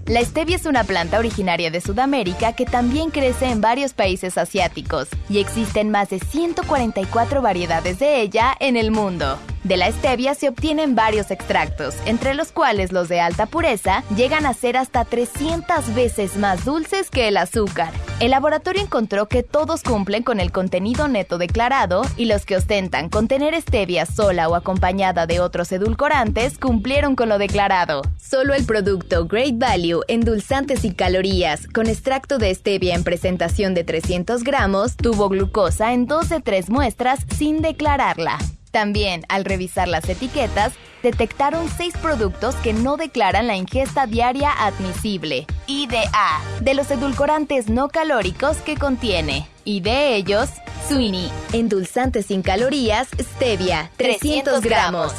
La stevia es una planta originaria de Sudamérica que también crece en varios países asiáticos y existen más de 144 variedades de ella en el mundo. De la stevia se obtienen varios extractos, entre los cuales los de alta pureza llegan a ser hasta 300 veces más dulces que el azúcar. El laboratorio encontró que todos cumplen con el contenido neto declarado y los que ostentan contener stevia sola o acompañada de otros edulcorantes cumplieron con lo declarado. Solo el producto Great Value endulzantes y calorías con extracto de stevia en presentación de 300 gramos tuvo glucosa en dos de tres muestras sin declararla. También, al revisar las etiquetas, detectaron seis productos que no declaran la ingesta diaria admisible, IDA, de los edulcorantes no calóricos que contiene. Y de ellos, Sweeney, endulzante sin calorías, stevia, 300 gramos.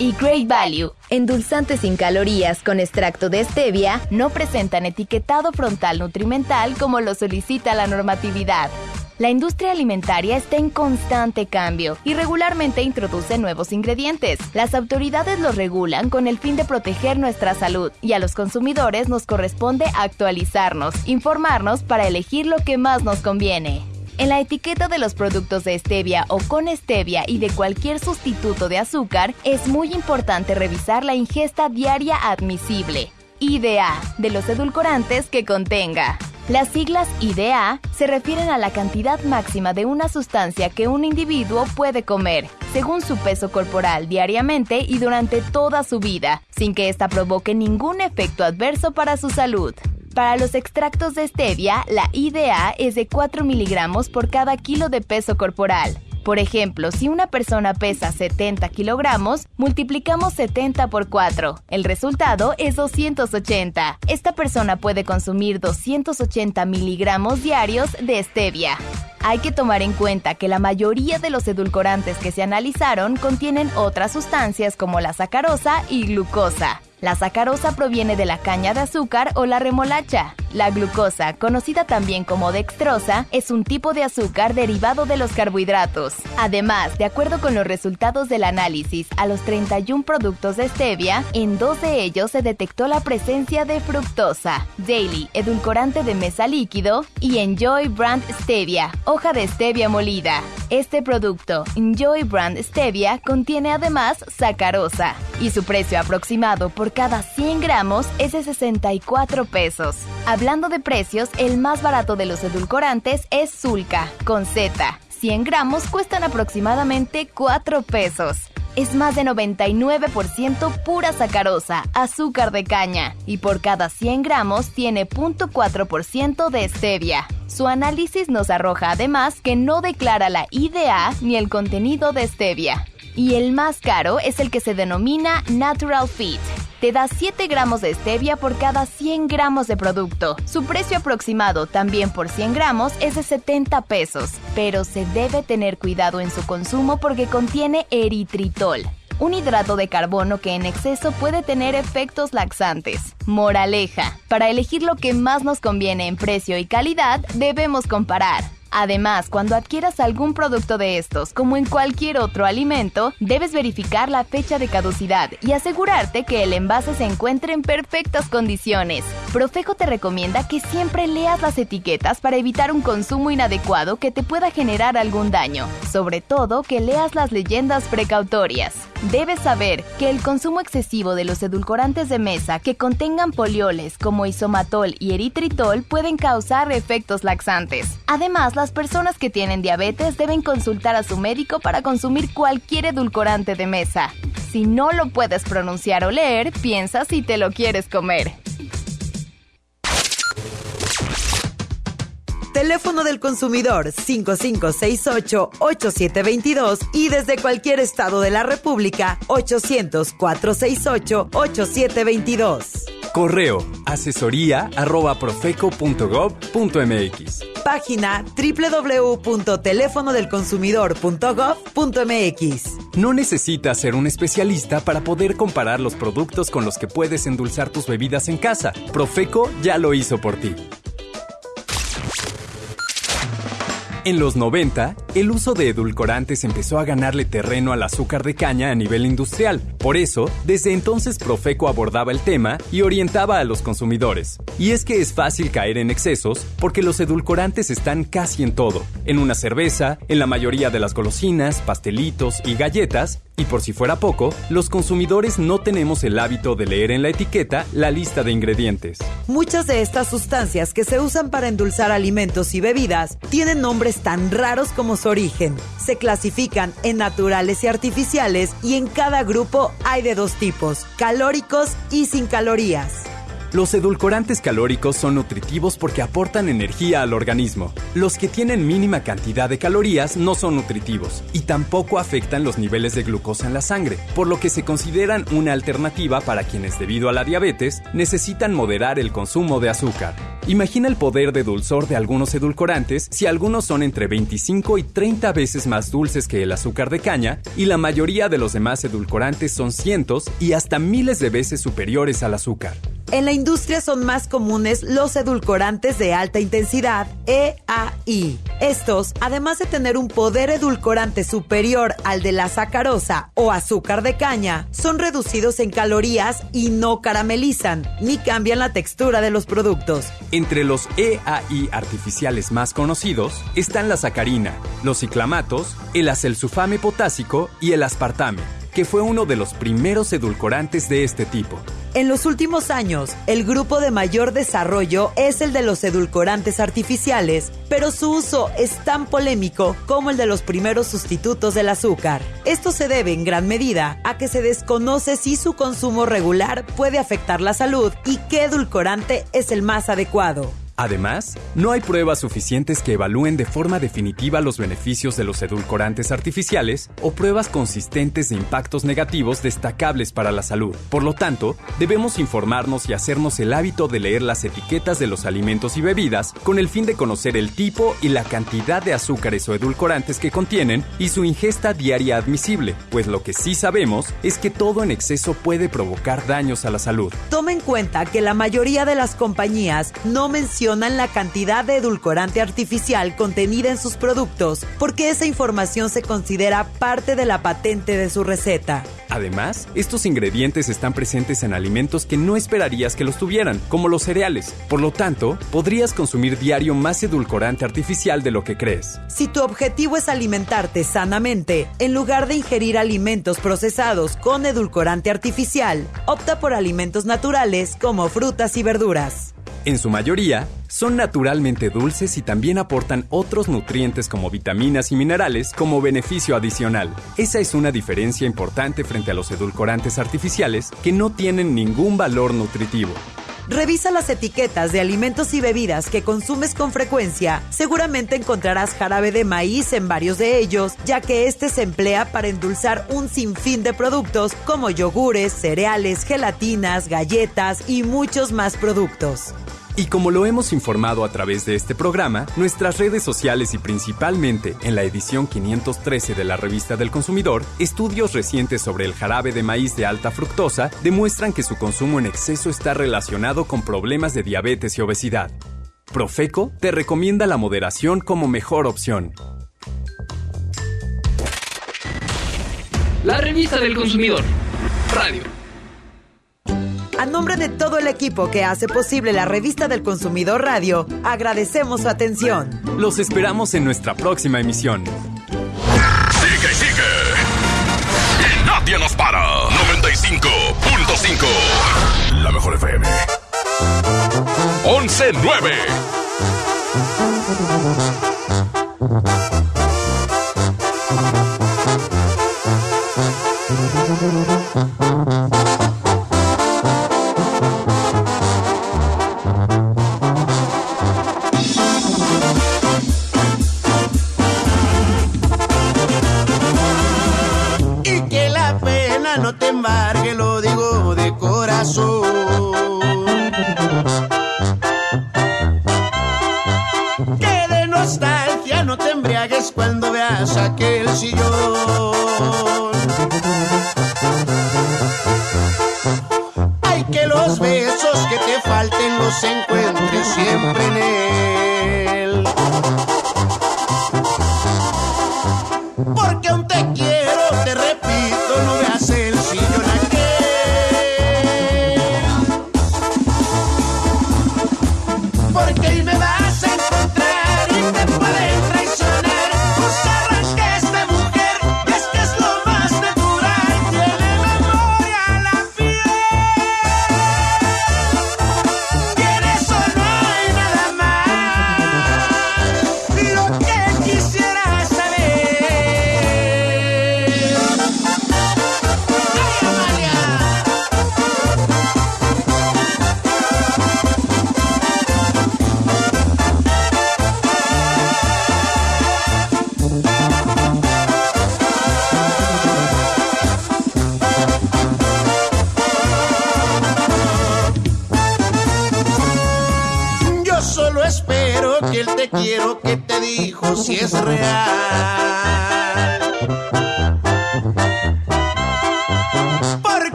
Y Great Value, endulzante sin calorías con extracto de stevia, no presentan etiquetado frontal nutrimental como lo solicita la normatividad. La industria alimentaria está en constante cambio y regularmente introduce nuevos ingredientes. Las autoridades los regulan con el fin de proteger nuestra salud y a los consumidores nos corresponde actualizarnos, informarnos para elegir lo que más nos conviene. En la etiqueta de los productos de stevia o con stevia y de cualquier sustituto de azúcar, es muy importante revisar la ingesta diaria admisible, IDA, de los edulcorantes que contenga. Las siglas IDA se refieren a la cantidad máxima de una sustancia que un individuo puede comer, según su peso corporal diariamente y durante toda su vida, sin que ésta provoque ningún efecto adverso para su salud. Para los extractos de stevia, la IDA es de 4 miligramos por cada kilo de peso corporal. Por ejemplo, si una persona pesa 70 kilogramos, multiplicamos 70 por 4. El resultado es 280. Esta persona puede consumir 280 miligramos diarios de stevia. Hay que tomar en cuenta que la mayoría de los edulcorantes que se analizaron contienen otras sustancias como la sacarosa y glucosa. La sacarosa proviene de la caña de azúcar o la remolacha. La glucosa, conocida también como dextrosa, es un tipo de azúcar derivado de los carbohidratos. Además, de acuerdo con los resultados del análisis a los 31 productos de stevia, en dos de ellos se detectó la presencia de fructosa, Daily, edulcorante de mesa líquido, y Enjoy Brand Stevia, hoja de stevia molida. Este producto, Enjoy Brand Stevia, contiene además sacarosa y su precio aproximado por cada 100 gramos es de 64 pesos. Hablando de precios, el más barato de los edulcorantes es Zulka, con Z. 100 gramos cuestan aproximadamente 4 pesos. Es más de 99% pura sacarosa, azúcar de caña, y por cada 100 gramos tiene 0.4% de stevia. Su análisis nos arroja además que no declara la IDA ni el contenido de stevia. Y el más caro es el que se denomina Natural Fit. Te da 7 gramos de stevia por cada 100 gramos de producto. Su precio aproximado también por 100 gramos es de 70 pesos, pero se debe tener cuidado en su consumo porque contiene eritritol, un hidrato de carbono que en exceso puede tener efectos laxantes. Moraleja, para elegir lo que más nos conviene en precio y calidad, debemos comparar. Además, cuando adquieras algún producto de estos, como en cualquier otro alimento, debes verificar la fecha de caducidad y asegurarte que el envase se encuentre en perfectas condiciones. Profeco te recomienda que siempre leas las etiquetas para evitar un consumo inadecuado que te pueda generar algún daño. Sobre todo, que leas las leyendas precautorias. Debes saber que el consumo excesivo de los edulcorantes de mesa que contengan polioles como isomatol y eritritol pueden causar efectos laxantes. Además, las personas que tienen diabetes deben consultar a su médico para consumir cualquier edulcorante de mesa. Si no lo puedes pronunciar o leer, piensa si te lo quieres comer. Teléfono del consumidor 5568-8722 y desde cualquier estado de la República 800-468-8722. Correo asesoría arroba profeco.gov.mx. Página www.telefonodelconsumidor.gov.mx. No necesitas ser un especialista para poder comparar los productos con los que puedes endulzar tus bebidas en casa. Profeco ya lo hizo por ti. En los 90, el uso de edulcorantes empezó a ganarle terreno al azúcar de caña a nivel industrial. Por eso, desde entonces Profeco abordaba el tema y orientaba a los consumidores. Y es que es fácil caer en excesos porque los edulcorantes están casi en todo. En una cerveza, en la mayoría de las golosinas, pastelitos y galletas, y por si fuera poco, los consumidores no tenemos el hábito de leer en la etiqueta la lista de ingredientes. Muchas de estas sustancias que se usan para endulzar alimentos y bebidas tienen nombres tan raros como su origen. Se clasifican en naturales y artificiales y en cada grupo hay de dos tipos, calóricos y sin calorías. Los edulcorantes calóricos son nutritivos porque aportan energía al organismo. Los que tienen mínima cantidad de calorías no son nutritivos y tampoco afectan los niveles de glucosa en la sangre, por lo que se consideran una alternativa para quienes debido a la diabetes necesitan moderar el consumo de azúcar. Imagina el poder de dulzor de algunos edulcorantes si algunos son entre 25 y 30 veces más dulces que el azúcar de caña y la mayoría de los demás edulcorantes son cientos y hasta miles de veces superiores al azúcar. Industria son más comunes los edulcorantes de alta intensidad, EAI. Estos, además de tener un poder edulcorante superior al de la sacarosa o azúcar de caña, son reducidos en calorías y no caramelizan, ni cambian la textura de los productos. Entre los EAI artificiales más conocidos están la sacarina, los ciclamatos, el acelsulfame potásico y el aspartame, que fue uno de los primeros edulcorantes de este tipo. En los últimos años, el grupo de mayor desarrollo es el de los edulcorantes artificiales, pero su uso es tan polémico como el de los primeros sustitutos del azúcar. Esto se debe en gran medida a que se desconoce si su consumo regular puede afectar la salud y qué edulcorante es el más adecuado. Además, no hay pruebas suficientes que evalúen de forma definitiva los beneficios de los edulcorantes artificiales o pruebas consistentes de impactos negativos destacables para la salud. Por lo tanto, debemos informarnos y hacernos el hábito de leer las etiquetas de los alimentos y bebidas con el fin de conocer el tipo y la cantidad de azúcares o edulcorantes que contienen y su ingesta diaria admisible, pues lo que sí sabemos es que todo en exceso puede provocar daños a la salud. Toma en cuenta que la mayoría de las compañías no mencionan la cantidad de edulcorante artificial contenida en sus productos porque esa información se considera parte de la patente de su receta. Además, estos ingredientes están presentes en alimentos que no esperarías que los tuvieran, como los cereales. Por lo tanto, podrías consumir diario más edulcorante artificial de lo que crees. Si tu objetivo es alimentarte sanamente, en lugar de ingerir alimentos procesados con edulcorante artificial, opta por alimentos naturales como frutas y verduras. En su mayoría, son naturalmente dulces y también aportan otros nutrientes como vitaminas y minerales como beneficio adicional. Esa es una diferencia importante frente a los edulcorantes artificiales que no tienen ningún valor nutritivo. Revisa las etiquetas de alimentos y bebidas que consumes con frecuencia. Seguramente encontrarás jarabe de maíz en varios de ellos, ya que este se emplea para endulzar un sinfín de productos como yogures, cereales, gelatinas, galletas y muchos más productos. Y como lo hemos informado a través de este programa, nuestras redes sociales y principalmente en la edición 513 de la revista del consumidor, estudios recientes sobre el jarabe de maíz de alta fructosa demuestran que su consumo en exceso está relacionado con problemas de diabetes y obesidad. Profeco te recomienda la moderación como mejor opción. La revista del consumidor. Radio. A nombre de todo el equipo que hace posible la revista del consumidor radio, agradecemos su atención. Los esperamos en nuestra próxima emisión. Sigue, sigue. Y nadie nos para. 95.5. La mejor FM. 11.9. Y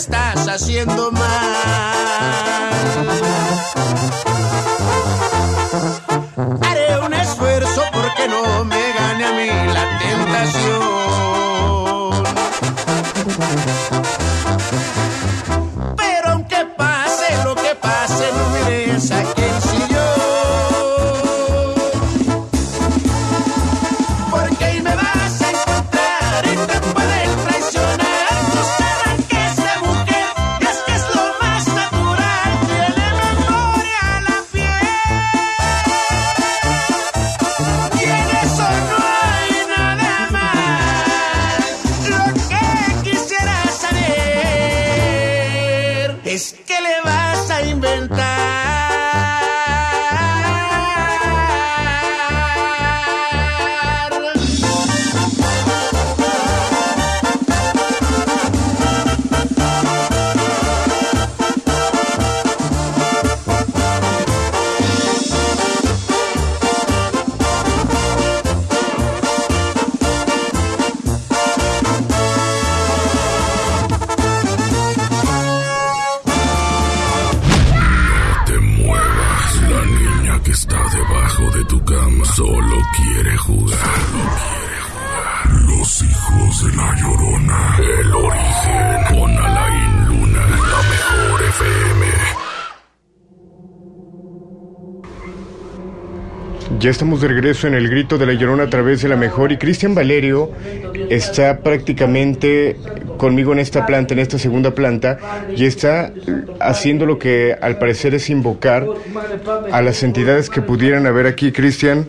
estás haciendo mal. Haré un esfuerzo porque no me gane a mí la tentación. Estamos de regreso en el grito de la llorona a través de la mejor y Cristian Valerio está prácticamente conmigo en esta planta, en esta segunda planta, y está haciendo lo que al parecer es invocar a las entidades que pudieran haber aquí. Cristian,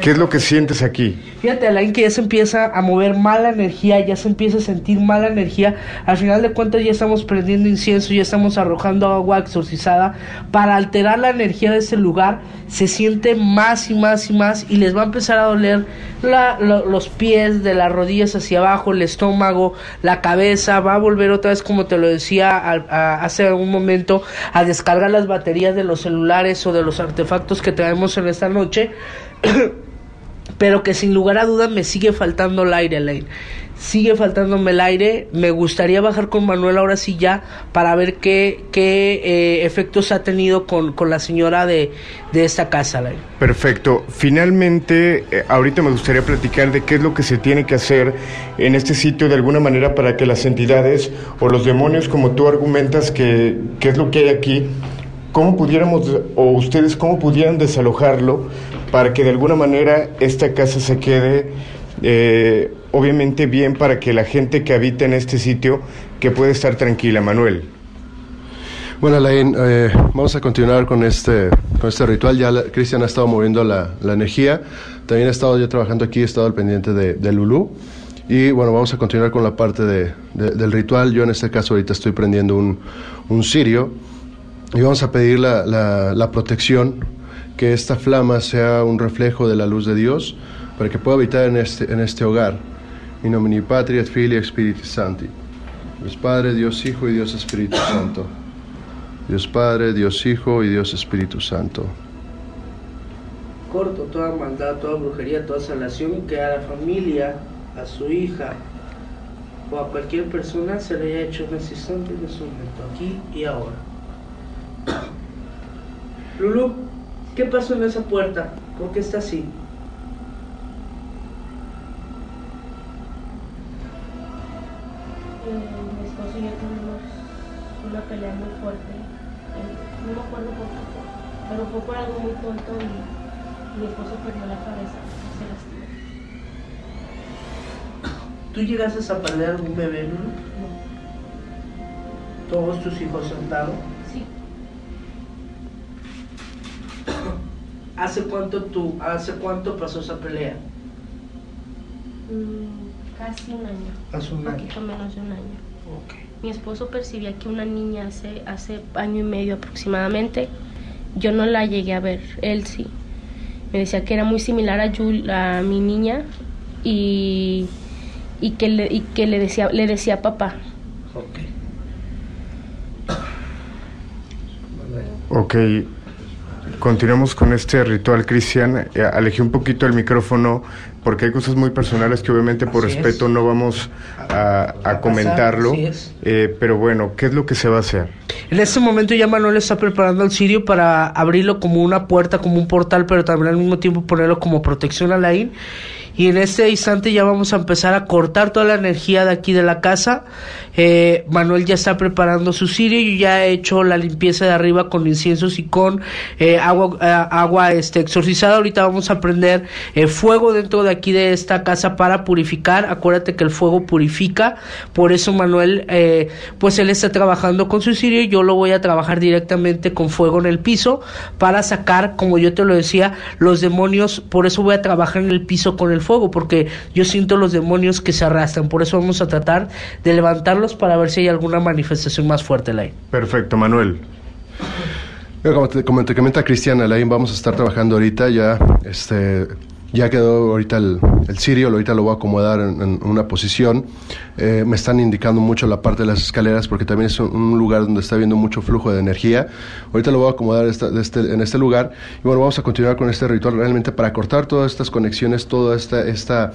¿qué es lo que sientes aquí? Fíjate, Alain, que ya se empieza a mover mala energía, ya se empieza a sentir mala energía. Al final de cuentas ya estamos prendiendo incienso, ya estamos arrojando agua exorcizada para alterar la energía de ese lugar. Se siente más y más y más y les va a empezar a doler la- lo- los pies de las rodillas hacia abajo, el estómago, la cabeza. Va a volver otra vez, como te lo decía al- a- hace algún momento, a descargar las baterías de los celulares o de los artefactos que traemos en esta noche. pero que sin lugar a dudas me sigue faltando el aire, Elaine. Sigue faltándome el aire. Me gustaría bajar con Manuel ahora sí ya para ver qué, qué eh, efectos ha tenido con, con la señora de, de esta casa, Elaine. Perfecto. Finalmente, eh, ahorita me gustaría platicar de qué es lo que se tiene que hacer en este sitio de alguna manera para que las entidades o los demonios, como tú argumentas que, que es lo que hay aquí, cómo pudiéramos, o ustedes cómo pudieran desalojarlo para que de alguna manera esta casa se quede eh, obviamente bien para que la gente que habita en este sitio que puede estar tranquila, Manuel. Bueno, Alain, eh, vamos a continuar con este, con este ritual. Ya Cristian ha estado moviendo la, la energía. También he estado yo trabajando aquí, he estado al pendiente de, de Lulú. Y bueno, vamos a continuar con la parte de- de- del ritual. Yo en este caso ahorita estoy prendiendo un, un cirio. Y vamos a pedir la- la protección, que esta flama sea un reflejo de la luz de Dios, para que pueda habitar en este, en este hogar. In nomine Patri et Filii et Spiritus Sancti. Dios Padre, Dios Hijo y Dios Espíritu Santo. Dios Padre, Dios Hijo y Dios Espíritu Santo. Corto toda maldad, toda brujería, toda salación que a la familia, a su hija o a cualquier persona se le haya hecho instante, en ese momento, aquí y ahora. Lulu, ¿qué pasó en esa puerta? ¿Por qué está así? Eh, mi esposo y yo tuvimos una pelea muy fuerte. Eh, no me acuerdo por qué pero fue por algo muy tonto y mi esposo perdió la cabeza. Se lastimó. ¿Tú llegaste a perder algún bebé, Lulu? ¿Todos tus hijos sentados? ¿Hace cuánto tú, hace cuánto pasó esa pelea? Mm, casi un año. Hace un Un año. poquito menos de un año. Mi esposo percibía que una niña hace, hace año y medio aproximadamente, yo no la llegué a ver, él sí. Me decía que era muy similar a, Jul- a mi niña y, y que, le, y que le, decía, le decía papá. Ok, continuamos con este ritual, Cristian. Eh, alejé un poquito el micrófono porque hay cosas muy personales que obviamente por Así es. respeto no vamos a, a comentarlo. Eh, pero bueno, ¿qué es lo que se va a hacer? En este momento ya Manuel está preparando el cirio para abrirlo como una puerta, como un portal, pero también al mismo tiempo ponerlo como protección a la IN. Y en este instante ya vamos a empezar a cortar toda la energía de aquí de la casa. Eh, Manuel ya está preparando su cirio. Yo ya he hecho la limpieza de arriba con inciensos y con eh, agua, eh, agua este, exorcizada. Ahorita vamos a prender eh, fuego dentro de aquí de esta casa para purificar. Acuérdate que el fuego purifica. Por eso Manuel, pues él está trabajando con su cirio. Yo lo voy a trabajar directamente con fuego en el piso para sacar, como yo te lo decía, los demonios. Por eso voy a trabajar en el piso con el fuego, porque yo siento los demonios que se arrastran. Por eso vamos a tratar de levantarlos para ver si hay alguna manifestación más fuerte, Lai. Perfecto, Manuel. Como te, como te comenta Cristian, Alain, vamos a estar trabajando ahorita ya. Este, ya quedó ahorita el, el cirio, ahorita lo voy a acomodar en, en una posición. Eh, me están indicando mucho la parte de las escaleras porque también es un, un lugar donde está habiendo mucho flujo de energía. Ahorita lo voy a acomodar esta- de este- en este lugar. Y bueno, vamos a continuar con este ritual realmente para cortar todas estas conexiones, toda esta, esta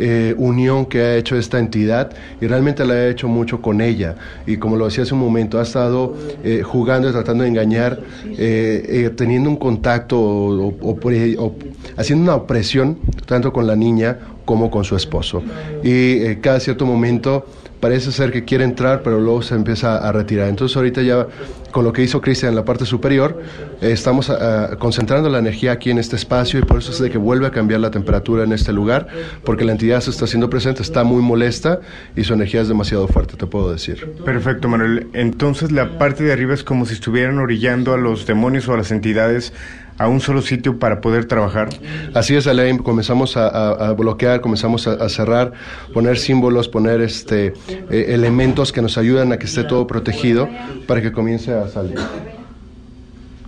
eh, unión que ha hecho esta entidad y realmente la ha hecho mucho con ella. Y como lo decía hace un momento, ha estado eh, jugando y tratando de engañar, eh, eh, teniendo un contacto o, o- o o haciendo una opresión tanto con la niña como con su esposo. Y eh, cada cierto momento parece ser que quiere entrar, pero luego se empieza a retirar. Entonces ahorita ya con lo que hizo Cristian en la parte superior, eh, estamos ah, concentrando la energía aquí en este espacio y por eso es de que vuelve a cambiar la temperatura en este lugar, porque la entidad se está haciendo presente, está muy molesta y su energía es demasiado fuerte, te puedo decir. Perfecto, Manuel. Entonces la parte de arriba es como si estuvieran orillando a los demonios o a las entidades a un solo sitio para poder trabajar. Así es, Alain, comenzamos a, a- a bloquear, comenzamos a, a cerrar, poner símbolos, poner este eh, elementos que nos ayudan a que esté todo protegido para que comience a salir.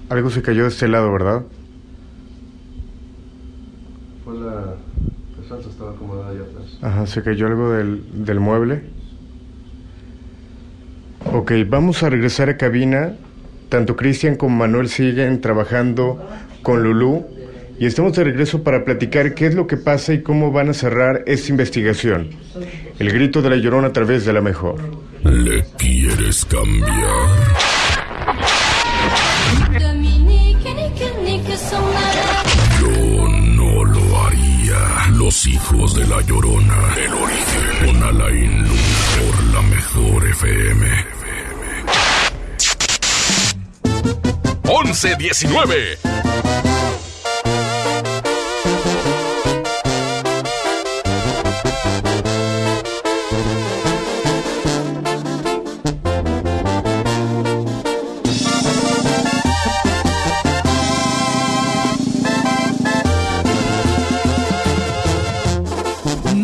Algo se cayó de este lado, ¿verdad? Fue la, estaba acomodada allá atrás. Ajá, se cayó algo del, del mueble. Ok, vamos a regresar a cabina. Tanto Cristian como Manuel siguen trabajando con Lulú y estamos de regreso para platicar qué es lo que pasa y cómo van a cerrar esta investigación. El grito de la llorona a través de la mejor. ¿Le quieres cambiar? Yo no lo haría. Los hijos de la llorona. El origen. Con Alain Luna por la mejor FM. 1119.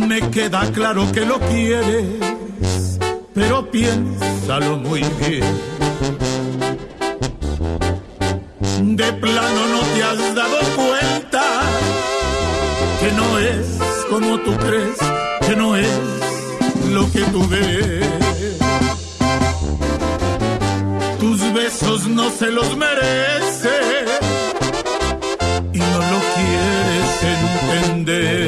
Me queda claro que lo quieres, pero piénsalo muy bien. De plano no te has dado cuenta que no es como tú crees, que no es lo que tú ves. Tus besos no se los merece y no lo quieres entender.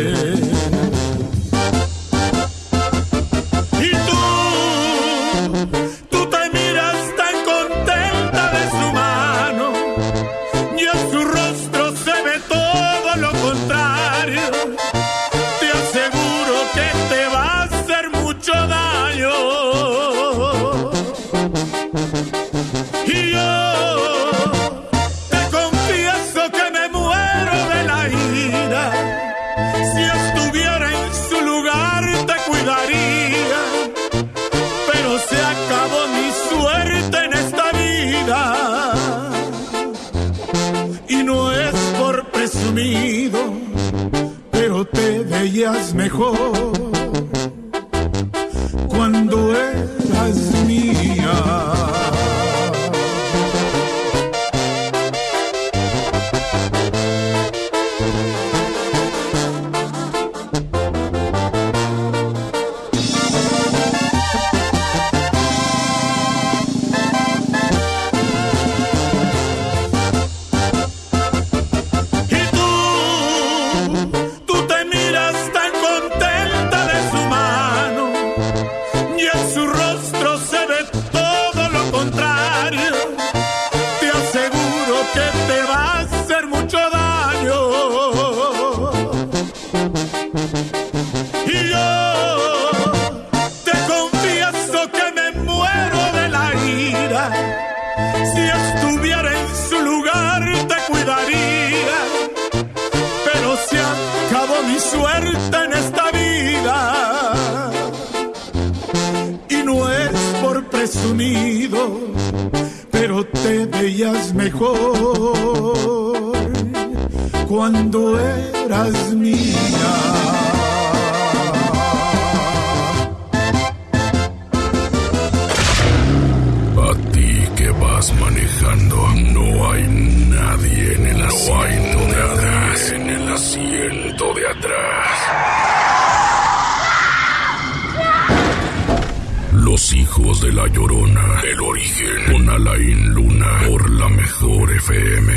Llorona, el origen. Con Alain Luna por la mejor FM.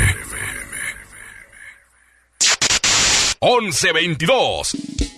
1122.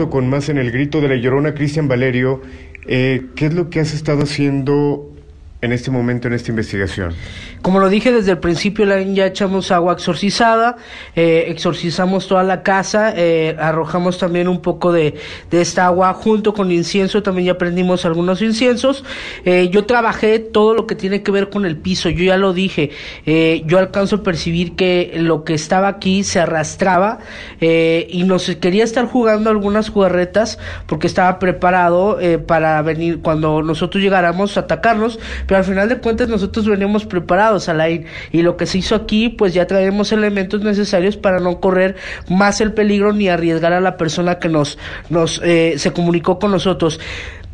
Con más en el grito de la llorona, Cristian Valerio. Eh, ¿Qué es lo que has estado haciendo en este momento en esta investigación? Como lo dije desde el principio, la- echamos agua exorcizada, eh, exorcizamos toda la casa, eh, arrojamos también un poco de, de esta agua junto con incienso, también ya prendimos algunos inciensos. Eh, yo trabajé todo lo que tiene que ver con el piso, yo ya lo dije, eh, yo alcanzo a percibir que lo que estaba aquí se arrastraba y nos quería estar jugando algunas jugarretas porque estaba preparado para venir cuando nosotros llegáramos a atacarnos, pero al final de cuentas nosotros veníamos preparados Alain y lo que se hizo aquí pues ya traemos elementos necesarios para no correr más el peligro ni arriesgar a la persona que nos nos eh, se comunicó con nosotros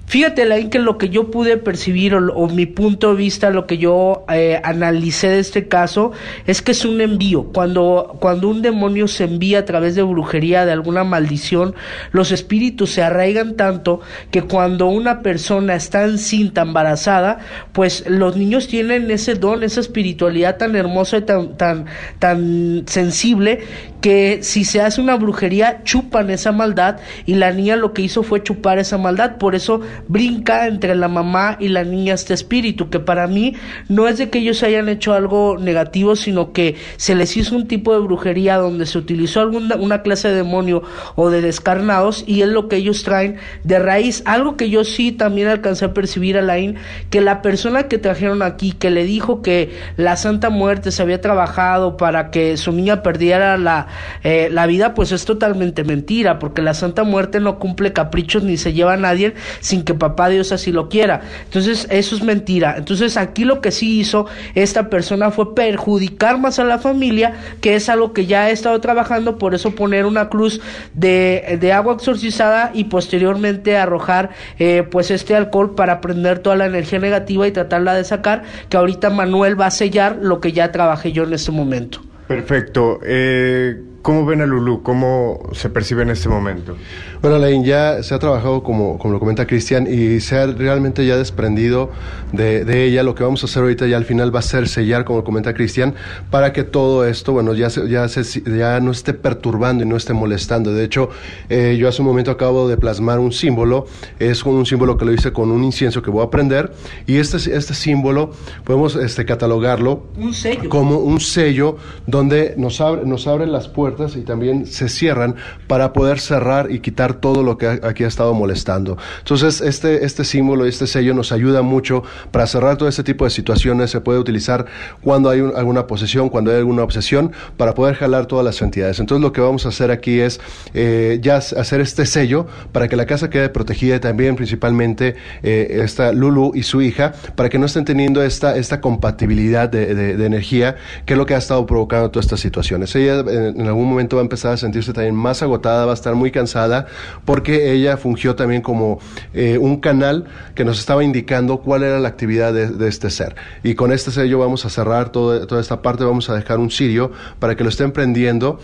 Fíjate, Alain, que lo que yo pude percibir o, o mi punto de vista, lo que yo eh, analicé de este caso, es que es un envío. Cuando, cuando un demonio se envía a través de brujería, de alguna maldición, los espíritus se arraigan tanto que cuando una persona está encinta, embarazada, pues los niños tienen ese don, esa espiritualidad tan hermosa y tan, tan, tan sensible que si se hace una brujería chupan esa maldad y la niña lo que hizo fue chupar esa maldad, por eso brinca entre la mamá y la niña este espíritu, que para mí no es de que ellos hayan hecho algo negativo, sino que se les hizo un tipo de brujería donde se utilizó alguna una clase de demonio o de descarnados y es lo que ellos traen de raíz, algo que yo sí también alcancé a percibir Alain, que la persona que trajeron aquí, que le dijo que la Santa Muerte se había trabajado para que su niña perdiera la, eh, la vida, pues es totalmente mentira, porque la Santa Muerte no cumple caprichos ni se lleva a nadie sin que papá Dios así lo quiera. Entonces, eso es mentira. Entonces, aquí lo que sí hizo esta persona fue perjudicar más a la familia, que es algo que ya he estado trabajando, por eso poner una cruz de, de agua exorcizada y posteriormente arrojar eh, pues este alcohol para prender toda la energía negativa y tratarla de sacar, que ahorita Manuel va a sellar lo que ya trabajé yo en este momento. Perfecto. Eh, ¿Cómo ven a Lulú? ¿Cómo se percibe en este momento? Bueno, Alain, ya se ha trabajado, como, como lo comenta Cristian, y se ha realmente ya desprendido de, de ella. Lo que vamos a hacer ahorita ya al final va a ser sellar, como comenta Cristian, para que todo esto, bueno, ya, se- ya, se, ya no esté perturbando y no esté molestando. De hecho, eh, yo hace un momento acabo de plasmar un símbolo, es un símbolo que lo hice con un incienso que voy a prender, y este, este símbolo podemos este, catalogarlo Un sello. como un sello donde nos, abre, nos abren las puertas y también se cierran para poder cerrar y quitar todo lo que aquí ha estado molestando. Entonces, este, este símbolo, este sello nos ayuda mucho para cerrar todo este tipo de situaciones. Se puede utilizar cuando hay un- alguna posesión, cuando hay alguna obsesión, para poder jalar todas las entidades. Entonces, lo que vamos a hacer aquí es eh, ya hacer este sello para que la casa quede protegida y también principalmente eh, esta Lulu y su hija, para que no estén teniendo esta, esta compatibilidad de, de- de energía, que es lo que ha estado provocando todas estas situaciones. Ella eh, en algún momento va a empezar a sentirse también más agotada, va a estar muy cansada, porque ella fungió también como eh, un canal que nos estaba indicando cuál era la actividad de, de este ser. Y con este sello vamos a cerrar todo- toda esta parte, vamos a dejar un cirio para que lo estén prendiendo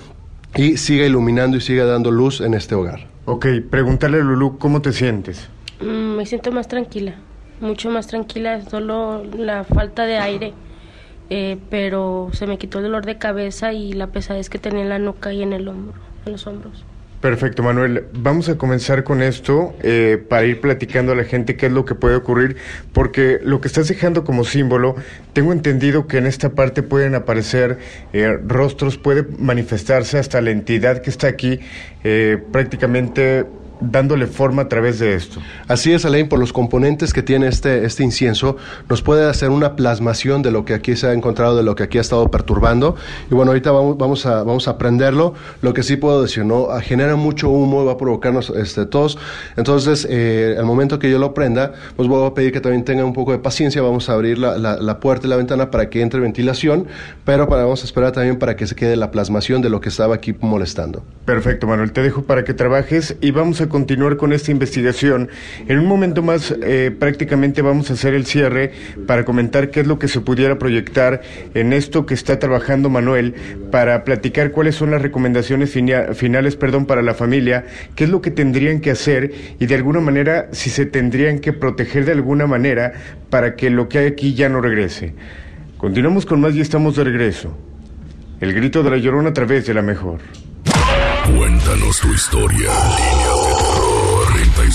y siga iluminando y siga dando luz en este hogar. Ok, preguntarle a Lulú, ¿cómo te sientes? Mm, me siento más tranquila, mucho más tranquila, solo la falta de aire, eh, pero se me quitó el dolor de cabeza y la pesadez que tenía en la nuca y en el hombro, en los hombros. Perfecto, Manuel. Vamos a comenzar con esto eh, para ir platicando a la gente qué es lo que puede ocurrir, porque lo que estás dejando como símbolo, tengo entendido que en esta parte pueden aparecer eh, rostros, puede manifestarse hasta la entidad que está aquí, prácticamente dándole forma a través de esto. Así es, Alain, por los componentes que tiene este, este incienso, nos puede hacer una plasmación de lo que aquí se ha encontrado, de lo que aquí ha estado perturbando. Y bueno, ahorita vamos, vamos, a, vamos a prenderlo. Lo que sí puedo decir, ¿no? Ah, Genera mucho humo, va a provocarnos este, tos. Entonces, eh, al momento que yo lo prenda, pues voy a pedir que también tengan un poco de paciencia. Vamos a abrir la, la- la puerta y la ventana para que entre ventilación, pero para, vamos a esperar también para que se quede la plasmación de lo que estaba aquí molestando. Perfecto, Manuel. Te dejo para que trabajes y vamos a a continuar con esta investigación. En un momento más eh, prácticamente vamos a hacer el cierre para comentar qué es lo que se pudiera proyectar en esto que está trabajando Manuel para platicar cuáles son las recomendaciones finales perdón, para la familia, qué es lo que tendrían que hacer y de alguna manera si se tendrían que proteger de alguna manera para que lo que hay aquí ya no regrese. Continuamos con más y estamos de regreso. El grito de la llorona a través de la mejor. Cuéntanos tu historia.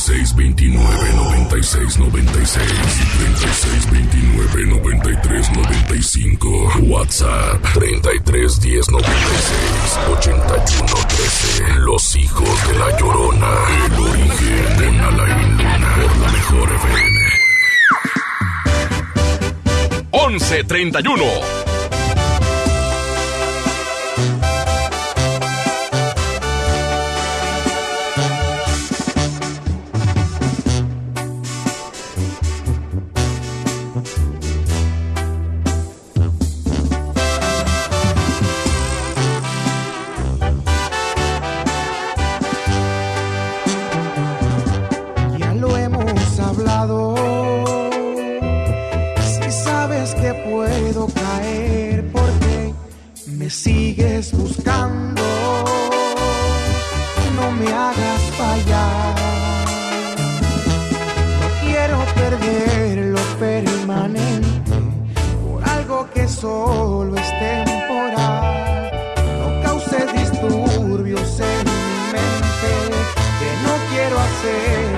Líneas de terror. 3629 9696 y 3629 9395. WhatsApp 331096 8113. Los hijos de la llorona. El origen de Alain Luna por la mejor FM. 1131. Sigues buscando. No me hagas fallar. No quiero perder lo permanente por algo que solo es temporal. No causes disturbios en mi mente que no quiero hacer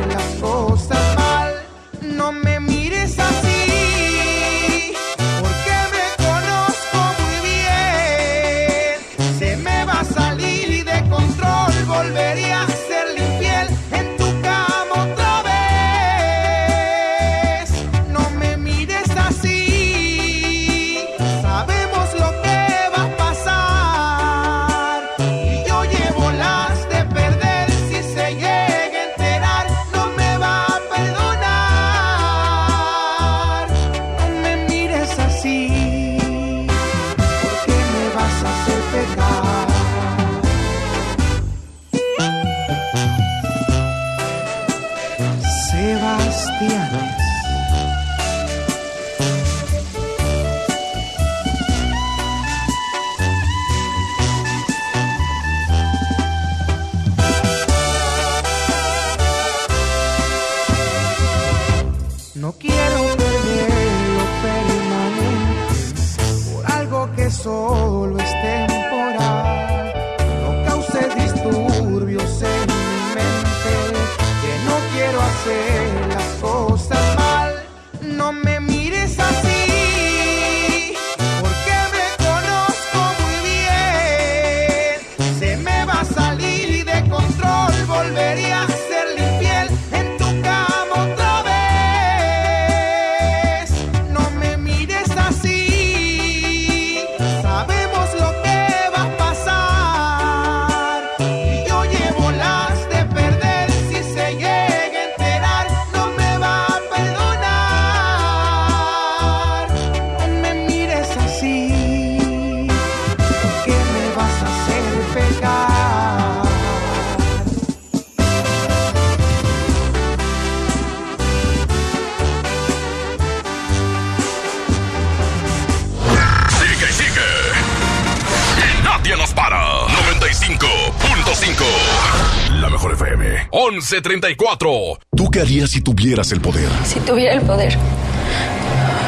¿Tú qué harías si tuvieras el poder? Si tuviera el poder,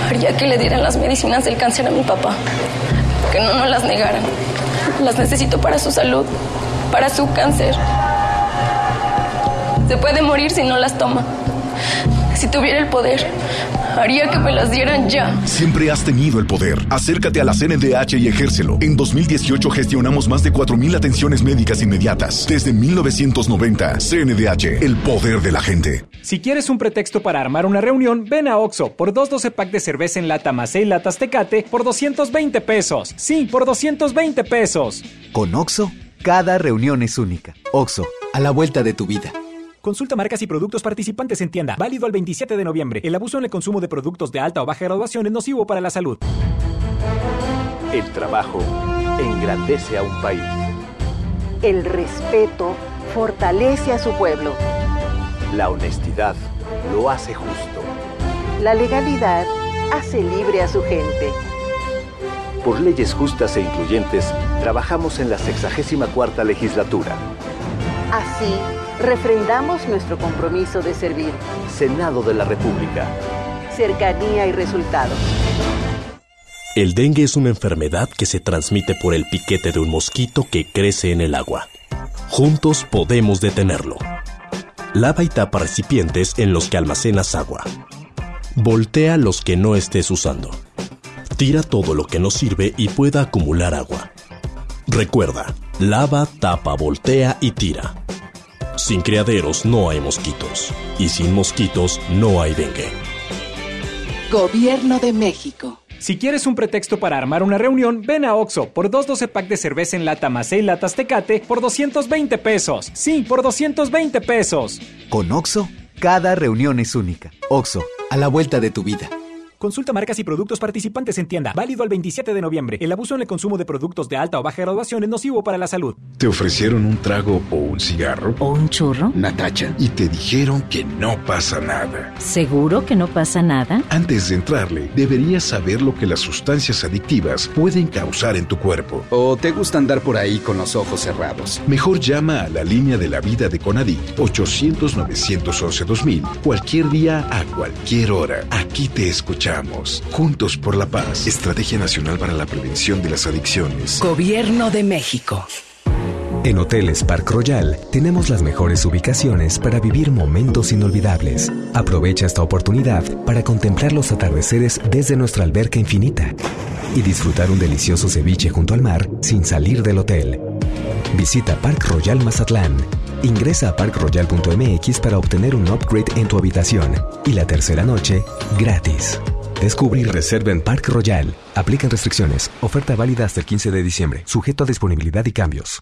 haría que le dieran las medicinas del cáncer a mi papá. Que no nos las negaran. Las necesito para su salud, para su cáncer. Se puede morir si no las toma. Si tuviera el poder, haría que me las dieran ya. Siempre has tenido el poder. Acércate a la CNDH y ejércelo. En 2018 gestionamos más de 4.000 atenciones médicas inmediatas. Desde 1990, CNDH, el poder de la gente. Si quieres un pretexto para armar una reunión, ven a Oxo por dos 12 pack de cerveza en lata más 6 latas Tecate por 220 pesos. Sí, por 220 pesos. Con OXO, cada reunión es única. OXO, a la vuelta de tu vida. Consulta marcas y productos participantes en tienda. Válido al 27 de noviembre. El abuso en el consumo de productos de alta o baja graduación es nocivo para la salud. El trabajo engrandece a un país. El respeto fortalece a su pueblo. La honestidad lo hace justo. La legalidad hace libre a su gente. Por leyes justas e incluyentes, trabajamos en la 64 legislatura. Así, refrendamos nuestro compromiso de servir. Senado de la República. Cercanía y resultados. El dengue es una enfermedad que se transmite por el piquete de un mosquito que crece en el agua. Juntos podemos detenerlo. Lava y tapa recipientes en los que almacenas agua. Voltea los que no estés usando. Tira todo lo que no sirve y pueda acumular agua. Recuerda, lava, tapa, voltea y tira. Sin criaderos no hay mosquitos. Y sin mosquitos no hay dengue. Gobierno de México. Si quieres un pretexto para armar una reunión, ven a Oxo por dos 12 pack de cerveza en lata más 6 latas Tecate por 220 pesos. Sí, por 220 pesos. Con Oxo, cada reunión es única. Oxo, a la vuelta de tu vida. Consulta marcas y productos participantes en tienda. Válido al 27 de noviembre. El abuso en el consumo de productos de alta o baja graduación es nocivo para la salud. ¿Te ofrecieron un trago o un cigarro? ¿O un churro? Natacha. Y te dijeron que no pasa nada. ¿Seguro que no pasa nada? Antes de entrarle, deberías saber lo que las sustancias adictivas pueden causar en tu cuerpo. ¿O te gusta andar por ahí con los ojos cerrados? Mejor llama a la línea de la vida de Conadic 800-911-2000 cualquier día a cualquier hora. Aquí te escuchamos. Juntos por la paz. Estrategia Nacional para la Prevención de las Adicciones. Gobierno de México. En Hoteles Park Royal tenemos las mejores ubicaciones para vivir momentos inolvidables. Aprovecha esta oportunidad para contemplar los atardeceres desde nuestra alberca infinita y disfrutar un delicioso ceviche junto al mar sin salir del hotel. Visita Park Royal Mazatlán. Ingresa a parkroyal.mx para obtener un upgrade en tu habitación y la tercera noche gratis. Descubre y reserva en Park Royal. Aplican restricciones. Oferta válida hasta el 15 de diciembre. Sujeto a disponibilidad y cambios.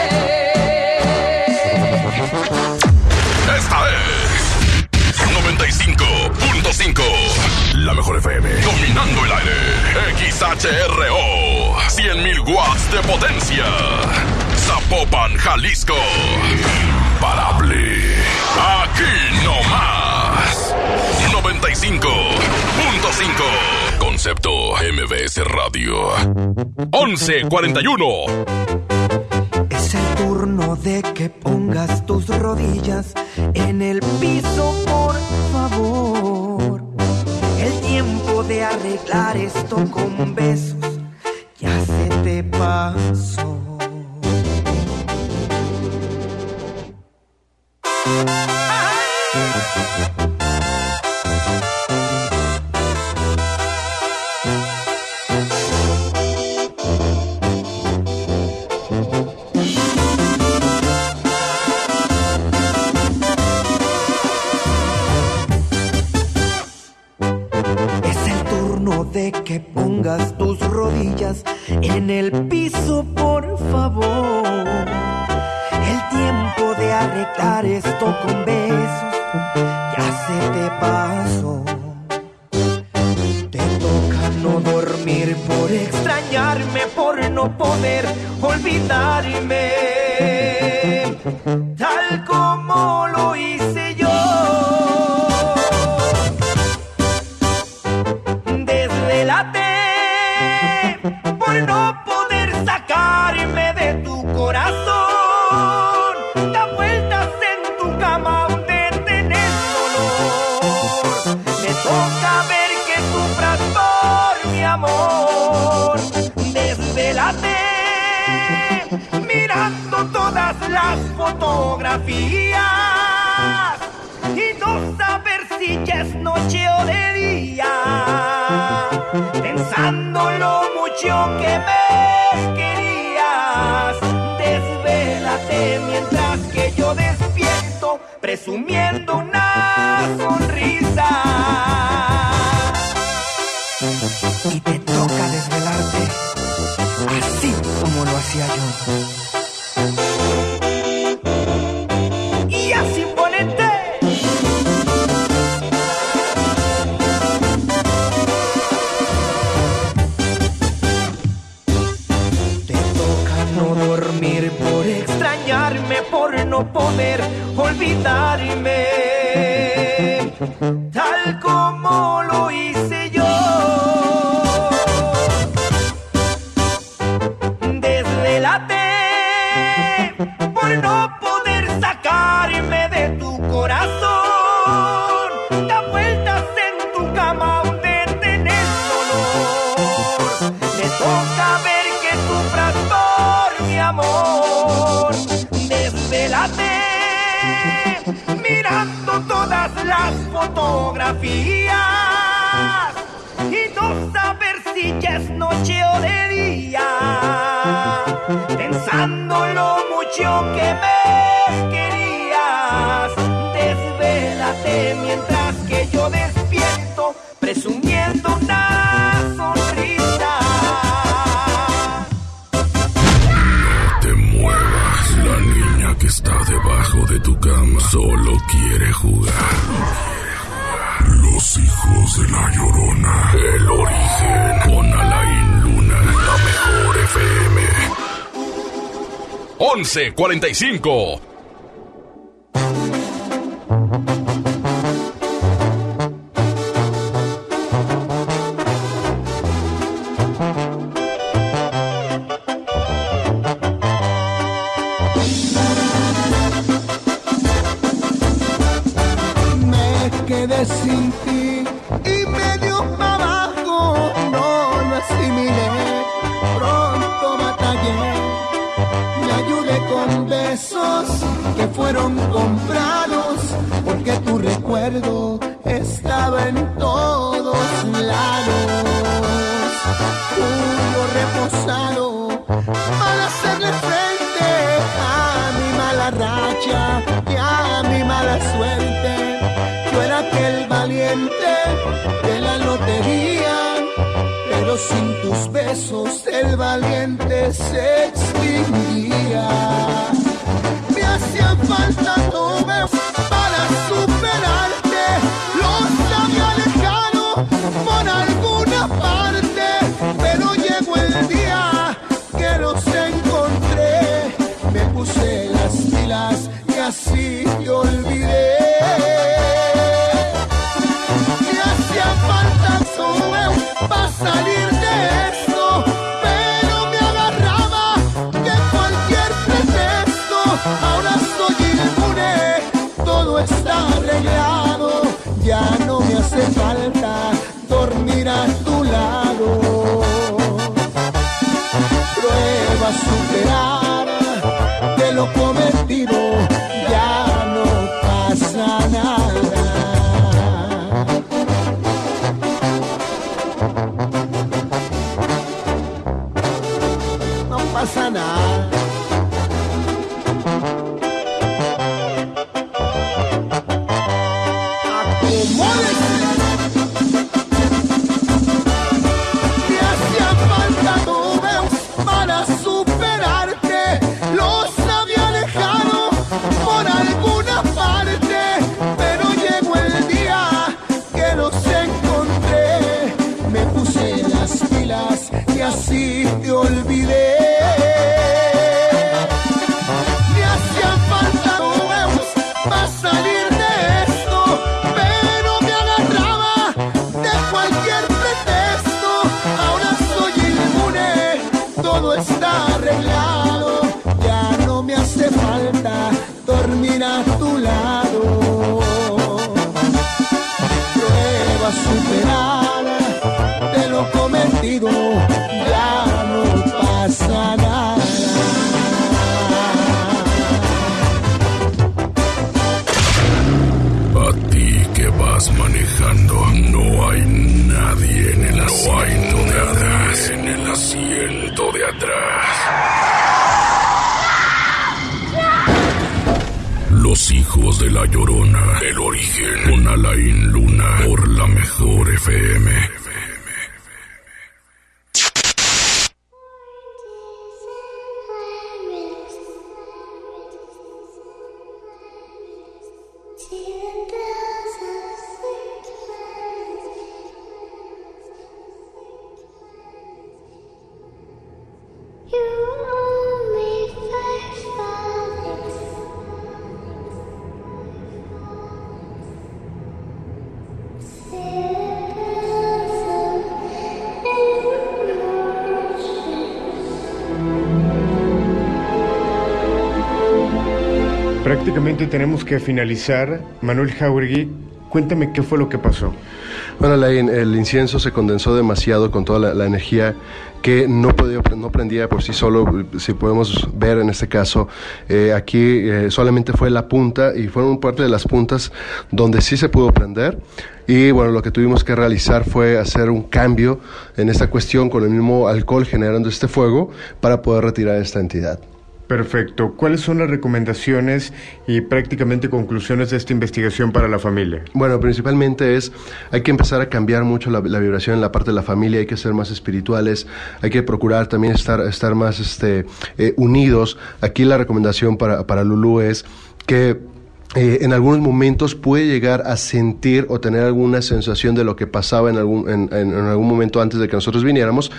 95.5. La mejor FM. Dominando el aire. XHRO. 100.000 watts de potencia. Zapopan, Jalisco. Imparable. Aquí no más. 95.5. Concepto MBS Radio. 1141. Es el turno de que pongas tus rodillas en el piso, por El tiempo de arreglar esto con besos ya se te pasó. 1145. Hacía hijos de la llorona, el origen, con Alain Luna, por la mejor FM. Prácticamente tenemos que finalizar. Manuel Jauregui, cuéntame qué fue lo que pasó. Bueno, Alain, el incienso se condensó demasiado con toda la, la energía que no, podía, no prendía por sí solo. Si podemos ver en este caso, eh, aquí eh, solamente fue la punta y fueron parte de las puntas donde sí se pudo prender. Y bueno, lo que tuvimos que realizar fue hacer un cambio en esta cuestión con el mismo alcohol generando este fuego para poder retirar esta entidad. Perfecto. ¿Cuáles son las recomendaciones y prácticamente conclusiones de esta investigación para la familia? Bueno, principalmente es, hay que empezar a cambiar mucho la, vibración en la parte de la familia, hay que ser más espirituales, hay que procurar también estar, estar más este, eh, unidos. Aquí la recomendación para, para Lulú es que eh, en algunos momentos puede llegar a sentir o tener alguna sensación de lo que pasaba en algún, en, en- algún momento antes de que nosotros viniéramos,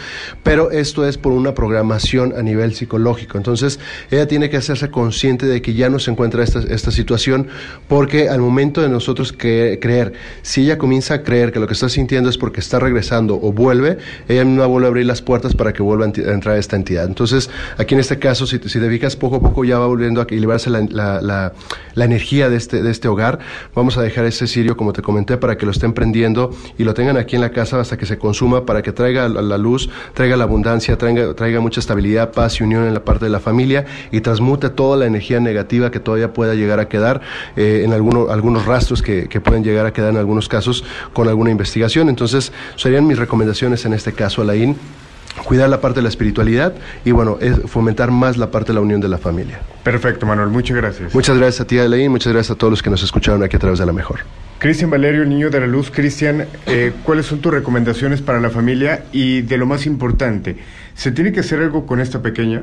pero esto es por una programación a nivel psicológico. Entonces, ella tiene que hacerse consciente de que ya no se encuentra esta, esta situación, porque al momento de nosotros creer, si ella comienza a creer que lo que está sintiendo es porque está regresando o vuelve, ella misma vuelve a abrir las puertas para que vuelva a entrar esta entidad. Entonces, aquí en este caso, si, si te fijas, poco a poco ya va volviendo a equilibrarse la- la energía de este, de este hogar. Vamos a dejar ese cirio, como te comenté, para que lo estén prendiendo y lo tengan aquí en la casa hasta que se consuma, para que traiga la, luz, traiga la abundancia, traiga, traiga mucha estabilidad, paz y unión en la parte de la familia y transmute toda la energía negativa que todavía pueda llegar a quedar eh, en alguno- algunos rastros que, que pueden llegar a quedar en algunos casos con alguna investigación. Entonces, serían mis recomendaciones en este caso, Alain cuidar la parte de la espiritualidad y bueno, es fomentar más la parte de la unión de la familia. Perfecto, Manuel, muchas gracias. Muchas gracias a ti, Elaine, muchas gracias a todos los que nos escucharon aquí a través de la mejor. Cristian Valerio, niño de la luz. Cristian, eh, ¿cuáles son tus recomendaciones para la familia? Y de lo más importante, ¿se tiene que hacer algo con esta pequeña?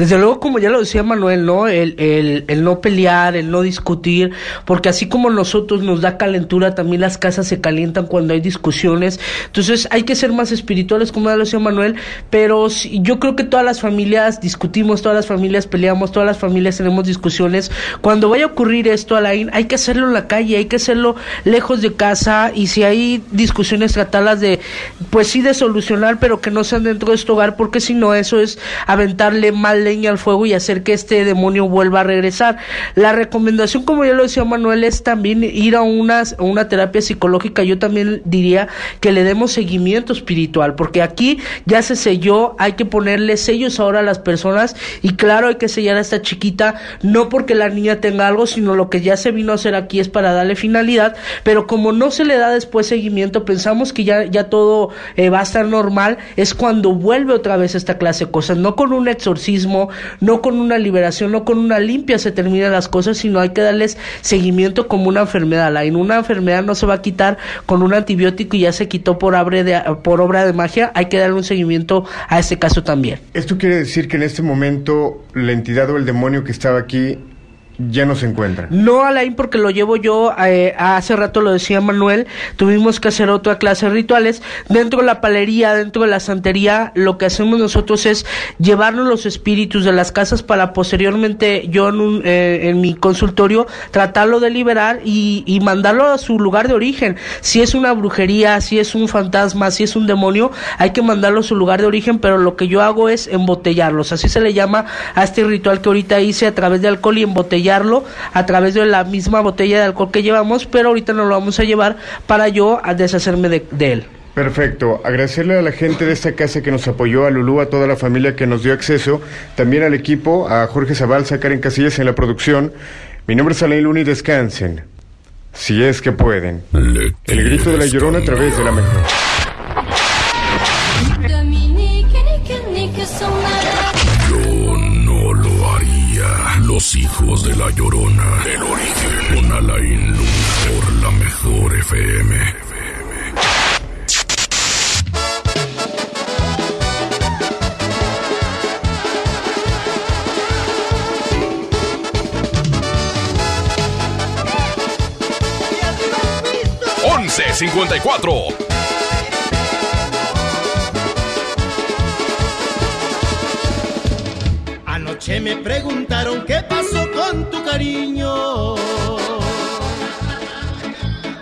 Desde luego, como ya lo decía Manuel, ¿no? El, el, el no pelear, el no discutir, porque así como nosotros nos da calentura, también las casas se calientan cuando hay discusiones. Entonces hay que ser más espirituales, como ya lo decía Manuel, pero sí, yo creo que todas las familias discutimos, todas las familias peleamos, todas las familias tenemos discusiones. Cuando vaya a ocurrir esto, Alain, hay que hacerlo en la calle, hay que hacerlo lejos de casa y si hay discusiones, tratarlas de, pues sí, de solucionar, pero que no sean dentro de este hogar, porque si no, eso es aventarle mal leña al fuego y hacer que este demonio vuelva a regresar. La recomendación, como ya lo decía Manuel, es también ir a una, una terapia psicológica. Yo también diría que le demos seguimiento espiritual, porque aquí ya se selló, hay que ponerle sellos ahora a las personas y claro, hay que sellar a esta chiquita, no porque la niña tenga algo, sino lo que ya se vino a hacer aquí es para darle finalidad, pero como no se le da después seguimiento, pensamos que ya, ya todo eh, va a estar normal, es cuando vuelve otra vez esta clase de cosas, no con un exorcismo, no con una liberación, no con una limpia se terminan las cosas, sino hay que darles seguimiento como una enfermedad. La, en una enfermedad no se va a quitar con un antibiótico y ya se quitó por, abre de, por obra de magia, hay que darle un seguimiento a este caso también. Esto quiere decir que en este momento la entidad o el demonio que estaba aquí ya no se encuentra. No, Alain, porque lo llevo yo, eh, hace rato lo decía Manuel, tuvimos que hacer otra clase de rituales. Dentro de la palería, dentro de la santería, lo que hacemos nosotros es llevarnos los espíritus de las casas para posteriormente yo en, un, eh, en mi consultorio tratarlo de liberar y, y mandarlo a su lugar de origen. Si es una brujería, si es un fantasma, si es un demonio, hay que mandarlo a su lugar de origen, pero lo que yo hago es embotellarlos. Así se le llama a este ritual que ahorita hice a través de alcohol y embotellarlo a través de la misma botella de alcohol que llevamos, pero ahorita no lo vamos a llevar para yo a deshacerme de, de él. Perfecto. Agradecerle a la gente de esta casa que nos apoyó, a Lulú, a toda la familia que nos dio acceso, también al equipo, a Jorge Zabalza, Karen Casillas en la producción. Mi nombre es Alain Luna y descansen. Si es que pueden. El grito de la llorona a través de la mejor. Hijos de la llorona. El origen. Con Alain Luna por la mejor FM. Once cincuenta y cuatro. Anoche me preguntaron qué pasó con tu cariño.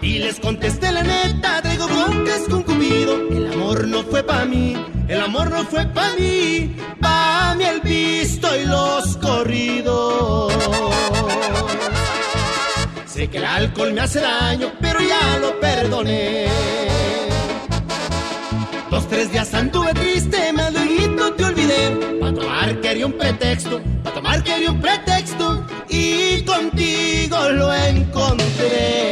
Y les contesté la neta, traigo broncas con Cupido. El amor no fue pa' mí, el amor no fue pa' mí, pa' mí el visto y los corridos. Sé que el alcohol me hace daño, pero ya lo perdoné. Dos, tres días anduve triste, tomar quería un pretexto, pa' tomar quería un pretexto. Y contigo lo encontré.